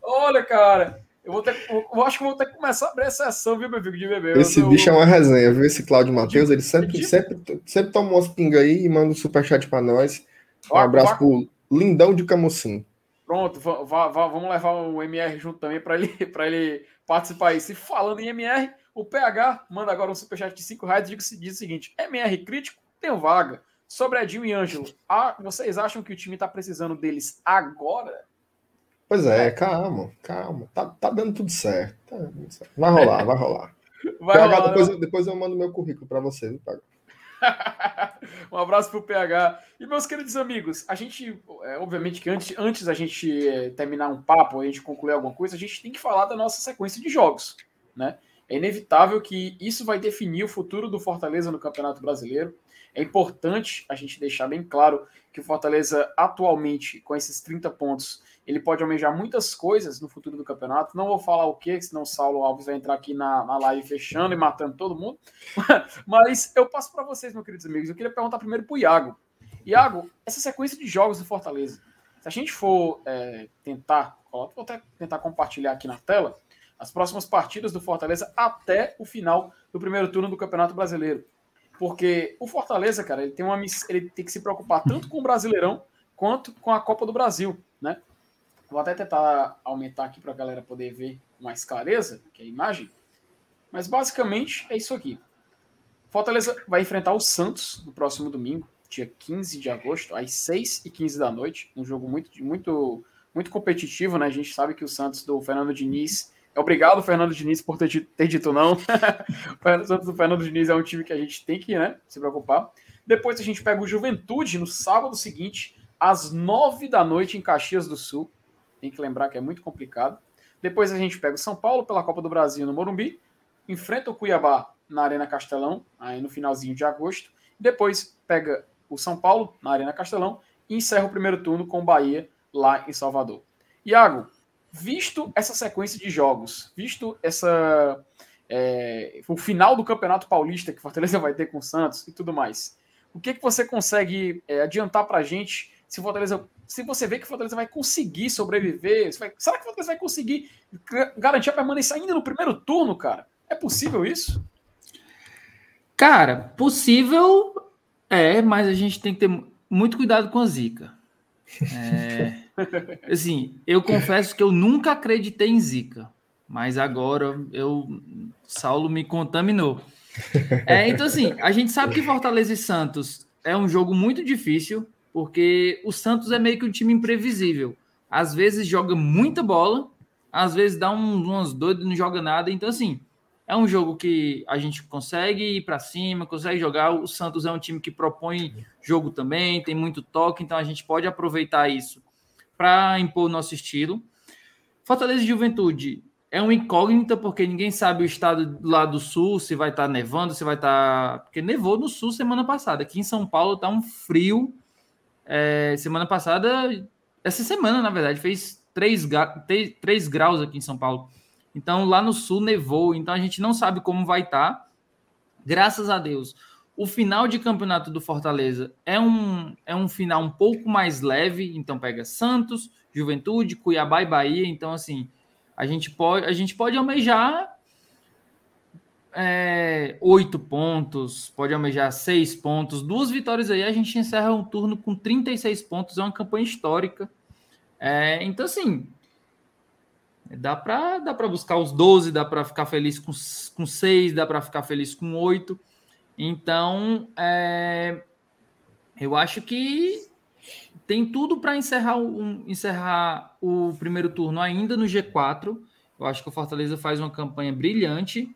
A: Olha, cara, eu vou ter, eu acho que vou ter que começar a abrir a sessão, viu, meu filho, de bebê.
C: Esse eu, bicho é uma resenha, viu? Esse Cláudio Matheus, ele sempre, sempre, sempre toma umas pingas aí e manda um superchat para nós. Um abraço pro Lindão de Camusim.
A: Pronto, vamos levar o MR junto também para ele, ele participar aí. Se falando em MR, o PH manda agora um superchat de 5 reais e diz, diz o seguinte: MR crítico, tenho vaga. Sobre Edinho e Ângelo, ah, vocês acham que o time está precisando deles agora?
C: Pois é, calma, calma. Tá, tá dando tudo certo. Tá dando certo. Vai rolar, vai rolar. Vai PH, rolar, depois, eu, depois eu mando meu currículo para você, viu, PH?
A: um abraço pro PH. E meus queridos amigos, a gente, é, obviamente que antes, antes da gente é, terminar um papo, a gente concluir alguma coisa, a gente tem que falar da nossa sequência de jogos, né? É inevitável que isso vai definir o futuro do Fortaleza no Campeonato Brasileiro. É importante a gente deixar bem claro que o Fortaleza, atualmente, com esses 30 pontos, ele pode almejar muitas coisas no futuro do campeonato. Não vou falar o que, senão o Saulo Alves vai entrar aqui na, na live fechando e matando todo mundo. Mas eu passo para vocês, meus queridos amigos. Eu queria perguntar primeiro para o Iago. Iago, essa sequência de jogos do Fortaleza, se a gente for é, tentar, vou até tentar compartilhar aqui na tela, as próximas partidas do Fortaleza até o final do primeiro turno do Campeonato Brasileiro. Porque o Fortaleza, cara, ele tem, uma, ele tem que se preocupar tanto com o Brasileirão quanto com a Copa do Brasil, né? Vou até tentar aumentar aqui para a galera poder ver mais clareza que é a imagem. Mas basicamente é isso aqui. Fortaleza vai enfrentar o Santos no próximo domingo, dia 15 de agosto, às 6 e 15 da noite. Um jogo muito, muito, muito competitivo, né? A gente sabe que o Santos do Fernando Diniz Obrigado, Fernando Diniz, por ter, ter dito não. o Santos do Fernando Diniz é um time que a gente tem que né, se preocupar. Depois a gente pega o Juventude no sábado seguinte, às nove da noite, em Caxias do Sul. Tem que lembrar que é muito complicado. Depois a gente pega o São Paulo pela Copa do Brasil no Morumbi. Enfrenta o Cuiabá na Arena Castelão, aí no finalzinho de agosto. Depois pega o São Paulo na Arena Castelão e encerra o primeiro turno com o Bahia lá em Salvador. Iago, visto essa sequência de jogos, visto essa é, o final do Campeonato Paulista que Fortaleza vai ter com o Santos e tudo mais, o que, que você consegue é, adiantar para a gente se Fortaleza, se você vê que Fortaleza vai conseguir sobreviver, vai, será que Fortaleza vai conseguir garantir a permanência ainda no primeiro turno, cara? É possível isso?
B: Cara, possível é, mas a gente tem que ter muito cuidado com a zica. É, assim, eu confesso que eu nunca acreditei em Zika, mas agora eu Saulo me contaminou. É, então, assim, a gente sabe que Fortaleza e Santos é um jogo muito difícil, porque o Santos é meio que um time imprevisível. Às vezes joga muita bola, às vezes dá um, umas doidas e não joga nada. Então, assim, é um jogo que a gente consegue ir para cima, consegue jogar. O Santos é um time que propõe jogo também, tem muito toque, então a gente pode aproveitar isso para impor nosso estilo. Fortaleza e Juventude é uma incógnita, porque ninguém sabe o estado lá do sul, se vai estar tá nevando, se vai estar. Tá... Porque nevou no sul semana passada. Aqui em São Paulo tá um frio. É, semana passada, essa semana, na verdade, fez 3, 3 graus aqui em São Paulo. Então lá no sul nevou, então a gente não sabe como vai estar. Tá. Graças a Deus, o final de campeonato do Fortaleza é um, é um final um pouco mais leve, então pega Santos, Juventude, Cuiabá e Bahia, então assim, a gente pode, a gente pode almejar é, oito pontos, pode almejar seis pontos, duas vitórias aí, a gente encerra um turno com 36 pontos, é uma campanha histórica. É, então, assim, dá para dá buscar os 12, dá para ficar feliz com, com seis, dá para ficar feliz com oito. Então, é, eu acho que tem tudo para encerrar, um, encerrar o primeiro turno ainda no G4. Eu acho que o Fortaleza faz uma campanha brilhante.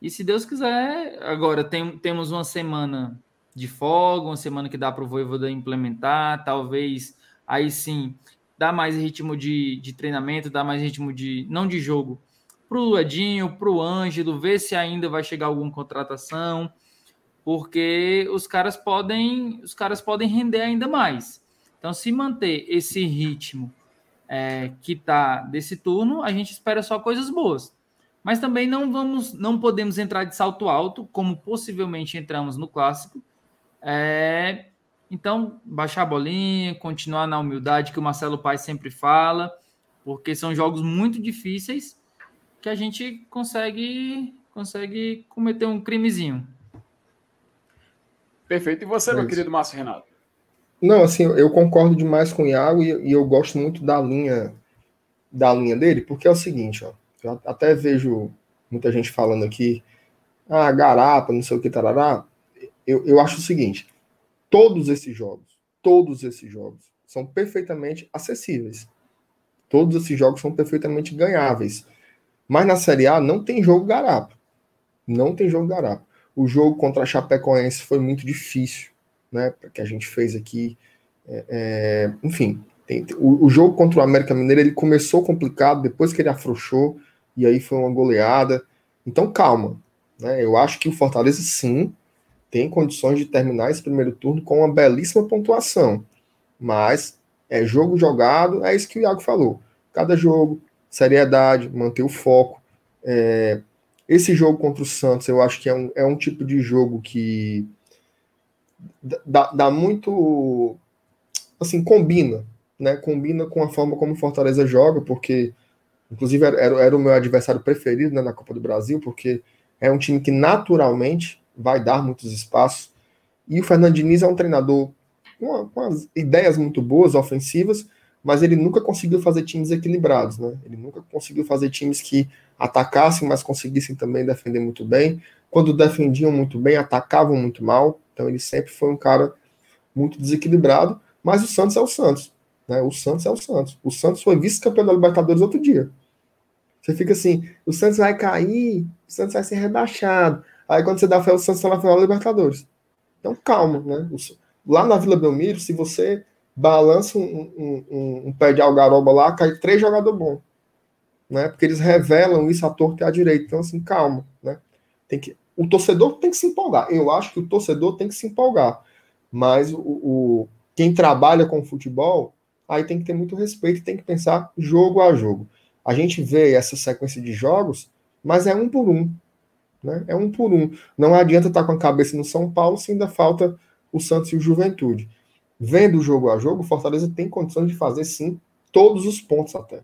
B: E se Deus quiser, agora tem, temos uma semana de folga, uma semana que dá para o Voivoda implementar, talvez aí sim dá mais ritmo de, de treinamento, dá mais ritmo de não de jogo para o Edinho, para o Ângelo, ver se ainda vai chegar alguma contratação, porque os caras podem os caras podem render ainda mais. Então, se manter esse ritmo é, que está desse turno, a gente espera só coisas boas. Mas também não vamos, não podemos entrar de salto alto, como possivelmente entramos no clássico. É, então, baixar a bolinha, continuar na humildade que o Marcelo Paes sempre fala, porque são jogos muito difíceis que a gente consegue consegue cometer um crimezinho.
A: Perfeito. E você, é meu querido Márcio Renato?
C: Não, assim, eu concordo demais com o Iago e, e, eu gosto muito da linha da linha dele, porque é o seguinte, ó, eu até vejo muita gente falando aqui, ah, garapa, não sei o que, tarará. Eu, eu acho o seguinte, todos esses jogos, todos esses jogos são perfeitamente acessíveis. Todos esses jogos são perfeitamente ganháveis. Mas na Série A não tem jogo garapa. Não tem jogo garapa. O jogo contra a Chapecoense foi muito difícil né, que a gente fez aqui. É, é, enfim, tem, o, o, jogo contra o América Mineiro ele começou complicado, depois que ele afrouxou, e aí foi uma goleada. Então, calma. Né, eu acho que o Fortaleza, sim, tem condições de terminar esse primeiro turno com uma belíssima pontuação. Mas é jogo jogado, é isso que o Iago falou. Cada jogo, seriedade, manter o foco. É, esse jogo contra o Santos, eu acho que é um, é um tipo de jogo que dá, dá muito. Assim, combina, né? Combina com a forma como o Fortaleza joga, porque, inclusive, era, era o meu adversário preferido né, na Copa do Brasil, porque é um time que naturalmente vai dar muitos espaços. E o Fernando Diniz é um treinador com, ideias muito boas, ofensivas, mas ele nunca conseguiu fazer times equilibrados, né? Ele nunca conseguiu fazer times que atacassem, mas conseguissem também defender muito bem. Quando defendiam muito bem, atacavam muito mal. Então ele sempre foi um cara muito desequilibrado, mas o Santos é o Santos. Né? O Santos é o Santos. O Santos foi vice-campeão da Libertadores outro dia. Você fica assim, o Santos vai cair, o Santos vai ser rebaixado. Aí quando você dá fé, o Santos está na final da Libertadores. Então calma, né? Lá na Vila Belmiro, se você balança um, um, um, um pé de algaroba lá, cai três jogadores bons. Né? Porque eles revelam isso à torta e à direita. Então, assim, calma, né? Tem que, o torcedor tem que se empolgar. Eu acho que o torcedor tem que se empolgar. Mas o, o quem trabalha com futebol, aí tem que ter muito respeito, tem que pensar jogo a jogo. A gente vê essa sequência de jogos, mas é um por um. Né? É um por um. Não adianta estar com a cabeça no São Paulo se ainda falta o Santos e o Juventude. Vendo jogo a jogo, o Fortaleza tem condições de fazer sim todos os pontos até.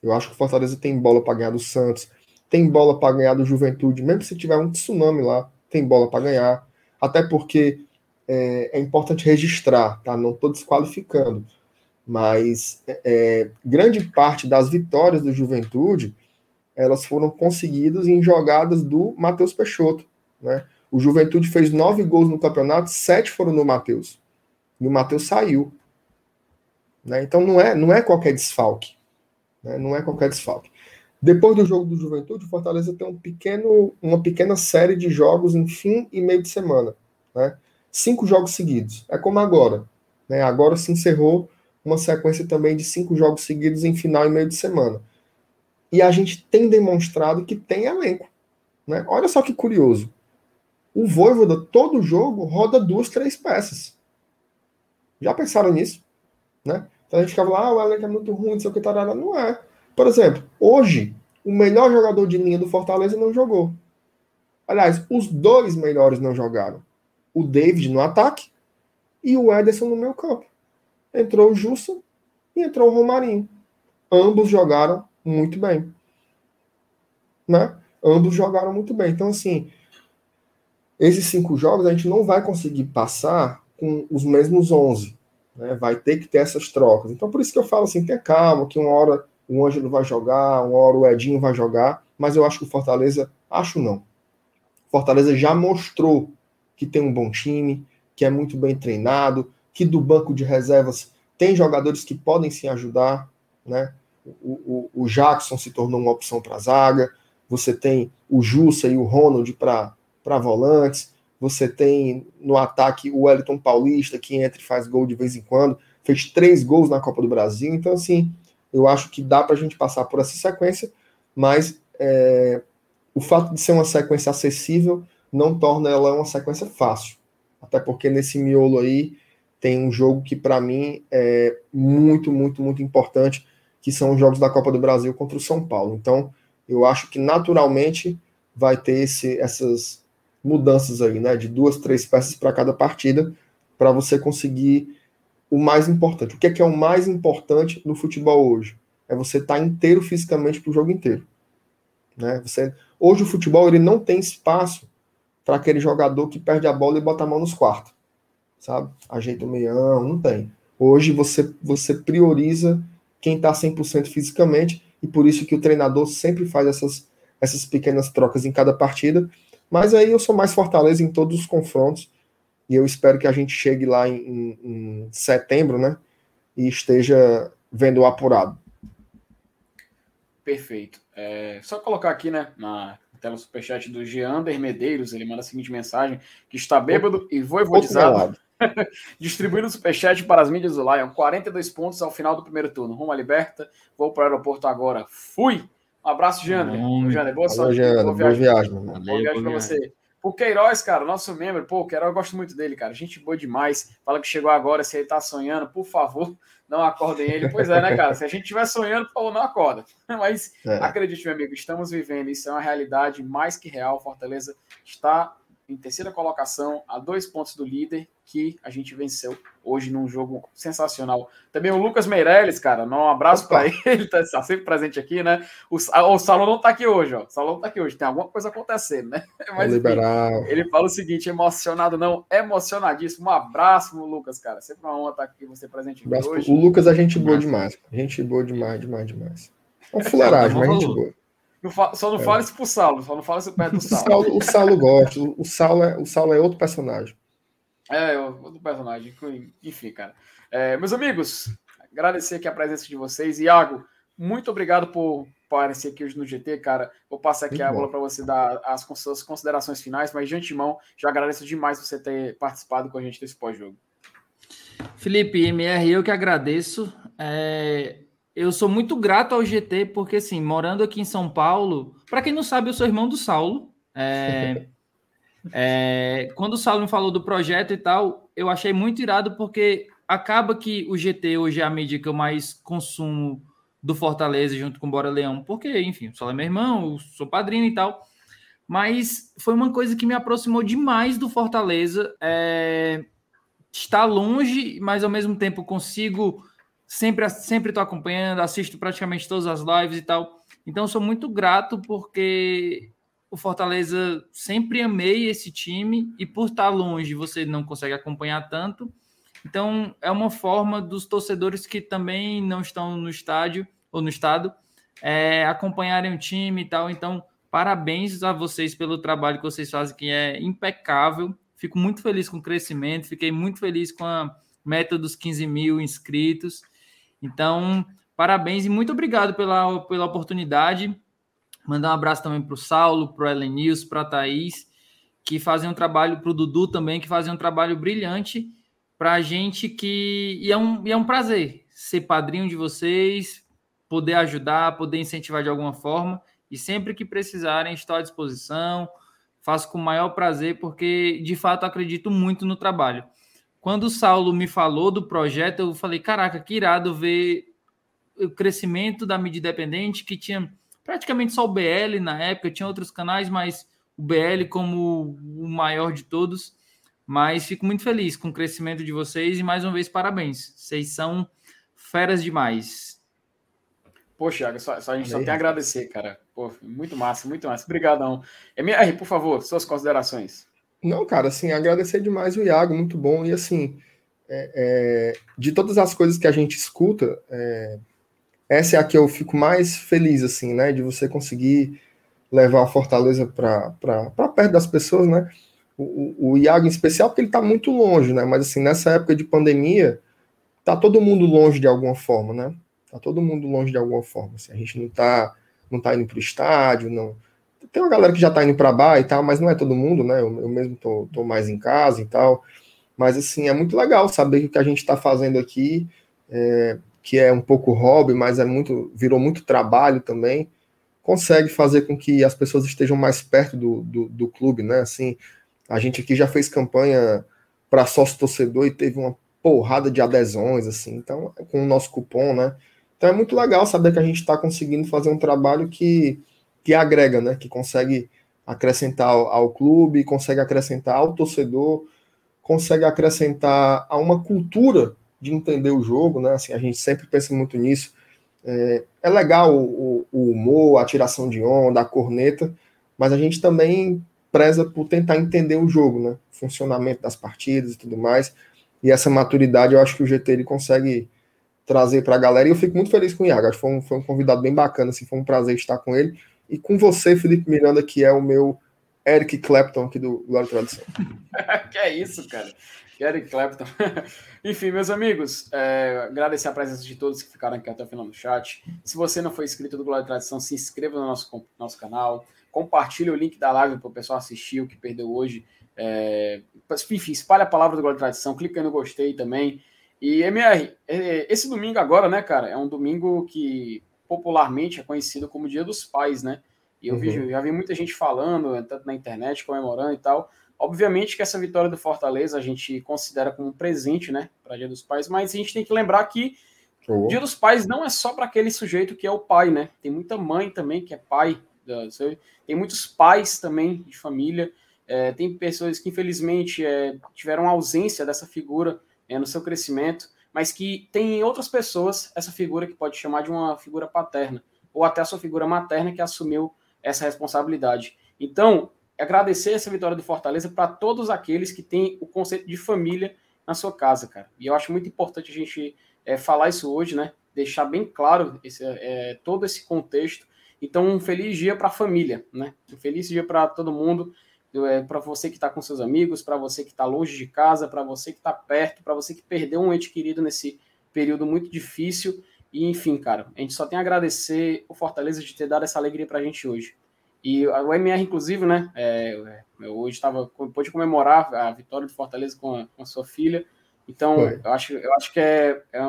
C: Eu acho que o Fortaleza tem bola para ganhar do Santos, tem bola para ganhar do Juventude, mesmo se tiver um tsunami lá, tem bola para ganhar. Até porque é, é, importante registrar, tá? Não estou desqualificando, mas é, é, grande parte das vitórias do Juventude elas foram conseguidas em jogadas do Matheus Peixoto, né? O Juventude fez nove gols no campeonato, sete foram no Matheus. E o Matheus saiu. Né? Então não é, não é qualquer desfalque. Né? Não é qualquer desfalque. Depois do jogo do Juventude, o Fortaleza tem um pequeno, uma pequena série de jogos em fim e meio de semana. Né? Cinco jogos seguidos. É como agora. Né? Agora se encerrou uma sequência também de cinco jogos seguidos em final e meio de semana. E a gente tem demonstrado que tem elenco. Né? Olha só que curioso. O Voivoda, todo jogo, roda duas, três peças. Já pensaram nisso? Né? Então a gente ficava lá, ah, o elenco é muito ruim, não sei o que, tarará. não é. Por exemplo, hoje, o melhor jogador de linha do Fortaleza não jogou. Aliás, os dois melhores não jogaram. O David no ataque e o Ederson no meu campo. Entrou o Jussa e entrou o Romarinho. Ambos jogaram muito bem. Né? Ambos jogaram muito bem. Então, assim, esses cinco jogos a gente não vai conseguir passar com os mesmos 11. Né? Vai ter que ter essas trocas. Então, por isso que eu falo assim: tenha calma, que uma hora o Ângelo vai jogar, uma hora o Edinho vai jogar. Mas eu acho que o Fortaleza, acho não. Fortaleza já mostrou que tem um bom time, que é muito bem treinado, que do banco de reservas tem jogadores que podem se ajudar, né? O, o, o Jackson se tornou uma opção para a zaga, você tem o Jussa e o Ronald para volantes, você tem no ataque o Wellington Paulista, que entra e faz gol de vez em quando, fez três gols na Copa do Brasil, então assim, eu acho que dá para a gente passar por essa sequência, mas é, o fato de ser uma sequência acessível não torna ela uma sequência fácil. Até porque nesse miolo aí tem um jogo que para mim é muito, muito, muito importante, que são os jogos da Copa do Brasil contra o São Paulo. Então, eu acho que naturalmente vai ter esse, essas mudanças aí, né, de duas, três peças para cada partida, para você conseguir o mais importante. O que é, que é o mais importante no futebol hoje? É você estar tá inteiro fisicamente para o jogo inteiro. Né? Você, hoje o futebol ele não tem espaço para aquele jogador que perde a bola e bota a mão nos quartos, sabe? Ajeita o meião, não tem. Hoje você, você prioriza quem está 100% fisicamente e por isso que o treinador sempre faz essas, essas pequenas trocas em cada partida. Mas aí eu sou mais Fortaleza em todos os confrontos e eu espero que a gente chegue lá em, em, em setembro, né? E esteja vendo o apurado.
A: Perfeito. É, só colocar aqui, né, na tela superchat do Geander Medeiros, ele manda a seguinte mensagem, que está bêbado e voivodizado, distribuindo superchat para as mídias do Lion, 42 pontos ao final do primeiro turno, rumo à liberta, vou para o aeroporto agora, fui! Um abraço, Jander. Jander, boa sorte.
C: Boa viagem, boa viagem,
A: boa viagem para você. O Queiroz, cara, nosso membro, pô, o Queiroz eu gosto muito dele, cara. Gente boa demais. Fala que chegou agora, se ele tá sonhando, por favor, não acordem ele. Pois é, né, cara? Se a gente estiver sonhando, por favor, não acorda. Mas é. acredite, meu amigo, estamos vivendo. Isso é uma realidade mais que real. Fortaleza está em terceira colocação, a dois pontos do líder, que a gente venceu hoje num jogo sensacional. Também o Lucas Meirelles, cara, um abraço para ele, ele tá, tá sempre presente aqui, né? O, o Salão não tá aqui hoje, ó. O Salão não tá aqui hoje, tem alguma coisa acontecendo, né?
C: Mas enfim,
A: ele fala o seguinte: emocionado, não, emocionadíssimo. Um abraço, Lucas, cara. Sempre uma honra estar aqui você presente aqui hoje.
C: O Lucas é gente boa demais, gente boa demais, demais, demais. É um fuleiragem, mas gente boa.
A: Não fa... Só não é. fala isso pro Saulo, só não fala isso perto do Saulo.
C: O Saulo, o Saulo gosta, o Saulo, é, o Saulo é outro personagem.
A: É, outro personagem. Enfim, cara. É, meus amigos, agradecer aqui a presença de vocês. Iago, muito obrigado por aparecer aqui hoje no GT, cara. Vou passar aqui muito a bola para você dar as suas considerações finais, mas de antemão, já agradeço demais você ter participado com a gente desse pós-jogo.
B: Felipe, MR, eu que agradeço. É, eu sou muito grato ao GT, porque, assim, morando aqui em São Paulo, para quem não sabe, eu sou irmão do Saulo. É, é, quando o Saulo me falou do projeto e tal, eu achei muito irado, porque acaba que o GT hoje é a mídia que eu mais consumo do Fortaleza junto com o Bora Leão, porque, enfim, o Saulo é meu irmão, eu sou padrinho e tal. Mas foi uma coisa que me aproximou demais do Fortaleza. É, está longe, mas ao mesmo tempo consigo sempre sempre estou acompanhando, assisto praticamente todas as lives e tal. Então sou muito grato porque o Fortaleza sempre amei esse time e por estar longe você não consegue acompanhar tanto. Então é uma forma dos torcedores que também não estão no estádio ou no estado é, acompanharem o time e tal. Então parabéns a vocês pelo trabalho que vocês fazem que é impecável. Fico muito feliz com o crescimento, fiquei muito feliz com a meta dos 15 mil inscritos. Então, parabéns e muito obrigado pela, pela oportunidade. Mandar um abraço também para o Saulo, para o Ellen News, para a Thaís, que fazem um trabalho, para o Dudu também, que fazem um trabalho brilhante para a gente que. E é, um, e é um prazer ser padrinho de vocês, poder ajudar, poder incentivar de alguma forma. E sempre que precisarem, estou à disposição. Faço com o maior prazer, porque de fato acredito muito no trabalho. Quando o Saulo me falou do projeto, eu falei: caraca, que irado ver o crescimento da mídia independente, que tinha praticamente só o BL na época, tinha outros canais, mas o BL como o maior de todos. Mas fico muito feliz com o crescimento de vocês e mais uma vez parabéns. Vocês são feras demais.
A: Poxa, só, só a gente só tem a agradecer, cara. Pô, muito massa, muito massa. Obrigadão. MR, por favor, suas considerações.
C: Não, cara, assim, agradecer demais o Iago, muito bom. E assim, é, é, de todas as coisas que a gente escuta, é, essa é a que eu fico mais feliz, assim, né? De você conseguir levar a Fortaleza para perto das pessoas, né? o, o Iago em especial, porque ele está muito longe, né? Mas assim, nessa época de pandemia, tá todo mundo longe de alguma forma, né? Tá todo mundo longe de alguma forma. Assim, a gente não tá, não tá indo pro estádio, não. Tem uma galera que já tá indo para bar e tal, mas não é todo mundo, né? Eu, eu mesmo tô, tô, mais em casa e tal. Mas assim, é muito legal saber que o que a gente está fazendo aqui, é, que é um pouco hobby, mas é muito, virou muito trabalho também, consegue fazer com que as pessoas estejam mais perto do, do, do clube, né? Assim, a gente aqui já fez campanha para sócio torcedor e teve uma porrada de adesões, assim, então, com o nosso cupom, né? Então é muito legal saber que a gente está conseguindo fazer um trabalho que, que agrega, né? Que consegue acrescentar ao, clube, consegue acrescentar ao torcedor, consegue acrescentar a uma cultura de entender o jogo, né? Assim, a gente sempre pensa muito nisso. É, é legal o, o, humor, a tiração de onda, a corneta, mas a gente também preza por tentar entender o jogo, né? O funcionamento das partidas e tudo mais. E essa maturidade eu acho que o GT ele consegue trazer para a galera. E eu fico muito feliz com o Iago. Acho que foi um, foi um convidado bem bacana, assim, foi um prazer estar com ele. E com você, Felipe Miranda, que é o meu Eric Clapton aqui do Glória Tradição.
A: que é isso, cara. Eric Clapton. Enfim, meus amigos, é, agradecer a presença de todos que ficaram aqui até o final do chat. Se você não foi inscrito do Glória Tradição, se inscreva no nosso, nosso canal compartilhe o link da live para o pessoal assistir o que perdeu hoje. É, enfim, espalhe a palavra do Glória Tradição, clica no gostei também. E MR, é, esse domingo agora, né, cara, é um domingo que popularmente é conhecido como Dia dos Pais, né? E eu uhum. vi, já vi muita gente falando, tanto na internet, comemorando e tal. Obviamente que essa vitória do Fortaleza a gente considera como um presente, né, para Dia dos Pais, mas a gente tem que lembrar que oh. Dia dos Pais não é só para aquele sujeito que é o pai, né? Tem muita mãe também que é pai tem muitos pais também de família, é, tem pessoas que infelizmente é, tiveram ausência dessa figura é, no seu crescimento, mas que tem em outras pessoas essa figura que pode chamar de uma figura paterna, ou até a sua figura materna que assumiu essa responsabilidade. Então, agradecer essa vitória do Fortaleza para todos aqueles que têm o conceito de família na sua casa, cara. E eu acho muito importante a gente é, falar isso hoje, né? Deixar bem claro esse, é, todo esse contexto então, um feliz dia para a família, né? Um feliz dia para todo mundo, é, para você que está com seus amigos, para você que está longe de casa, para você que está perto, para você que perdeu um ente querido nesse período muito difícil. E, enfim, cara, a gente só tem a agradecer o Fortaleza de ter dado essa alegria para a gente hoje. E o MR, inclusive, né? É, é hoje estava pôde comemorar a vitória do Fortaleza com a, com a sua filha. Então, eu acho, eu acho que é, é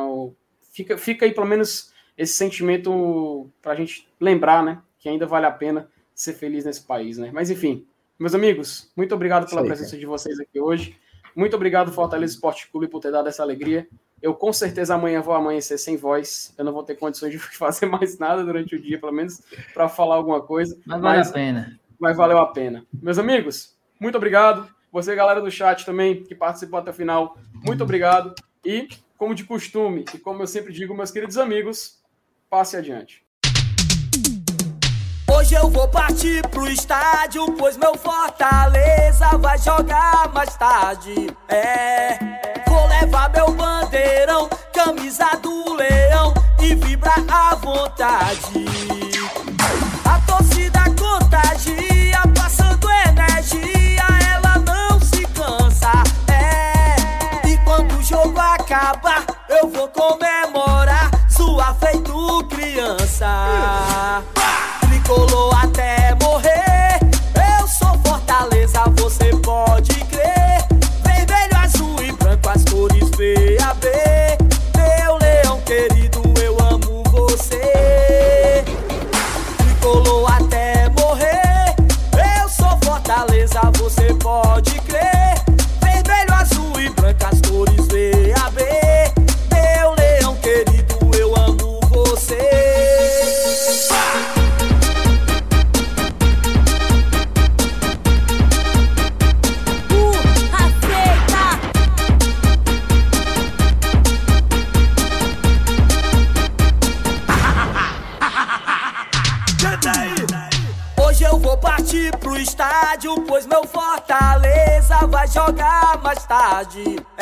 A: fica, fica aí pelo menos esse sentimento para a gente lembrar, né, que ainda vale a pena ser feliz nesse país, né? Mas enfim, meus amigos, muito obrigado pela presença de vocês aqui hoje. Muito obrigado, Fortaleza Esporte Clube, por ter dado essa alegria. Eu com certeza amanhã vou amanhecer sem voz. Eu não vou ter condições de fazer mais nada durante o dia, pelo menos para falar alguma coisa.
B: Mas vale mas, a pena.
A: Mas valeu a pena. Meus amigos, muito obrigado. Você, galera do chat também, que participou até o final, muito obrigado. E, como de costume, e como eu sempre digo, meus queridos amigos, passe adiante.
D: Hoje eu vou partir pro estádio, pois meu Fortaleza vai jogar mais tarde. É, vou levar meu bandeirão, camisa do leão e vibrar à vontade. A torcida contagia, passando energia, ela não se cansa. É, e quando o jogo acabar, tarde.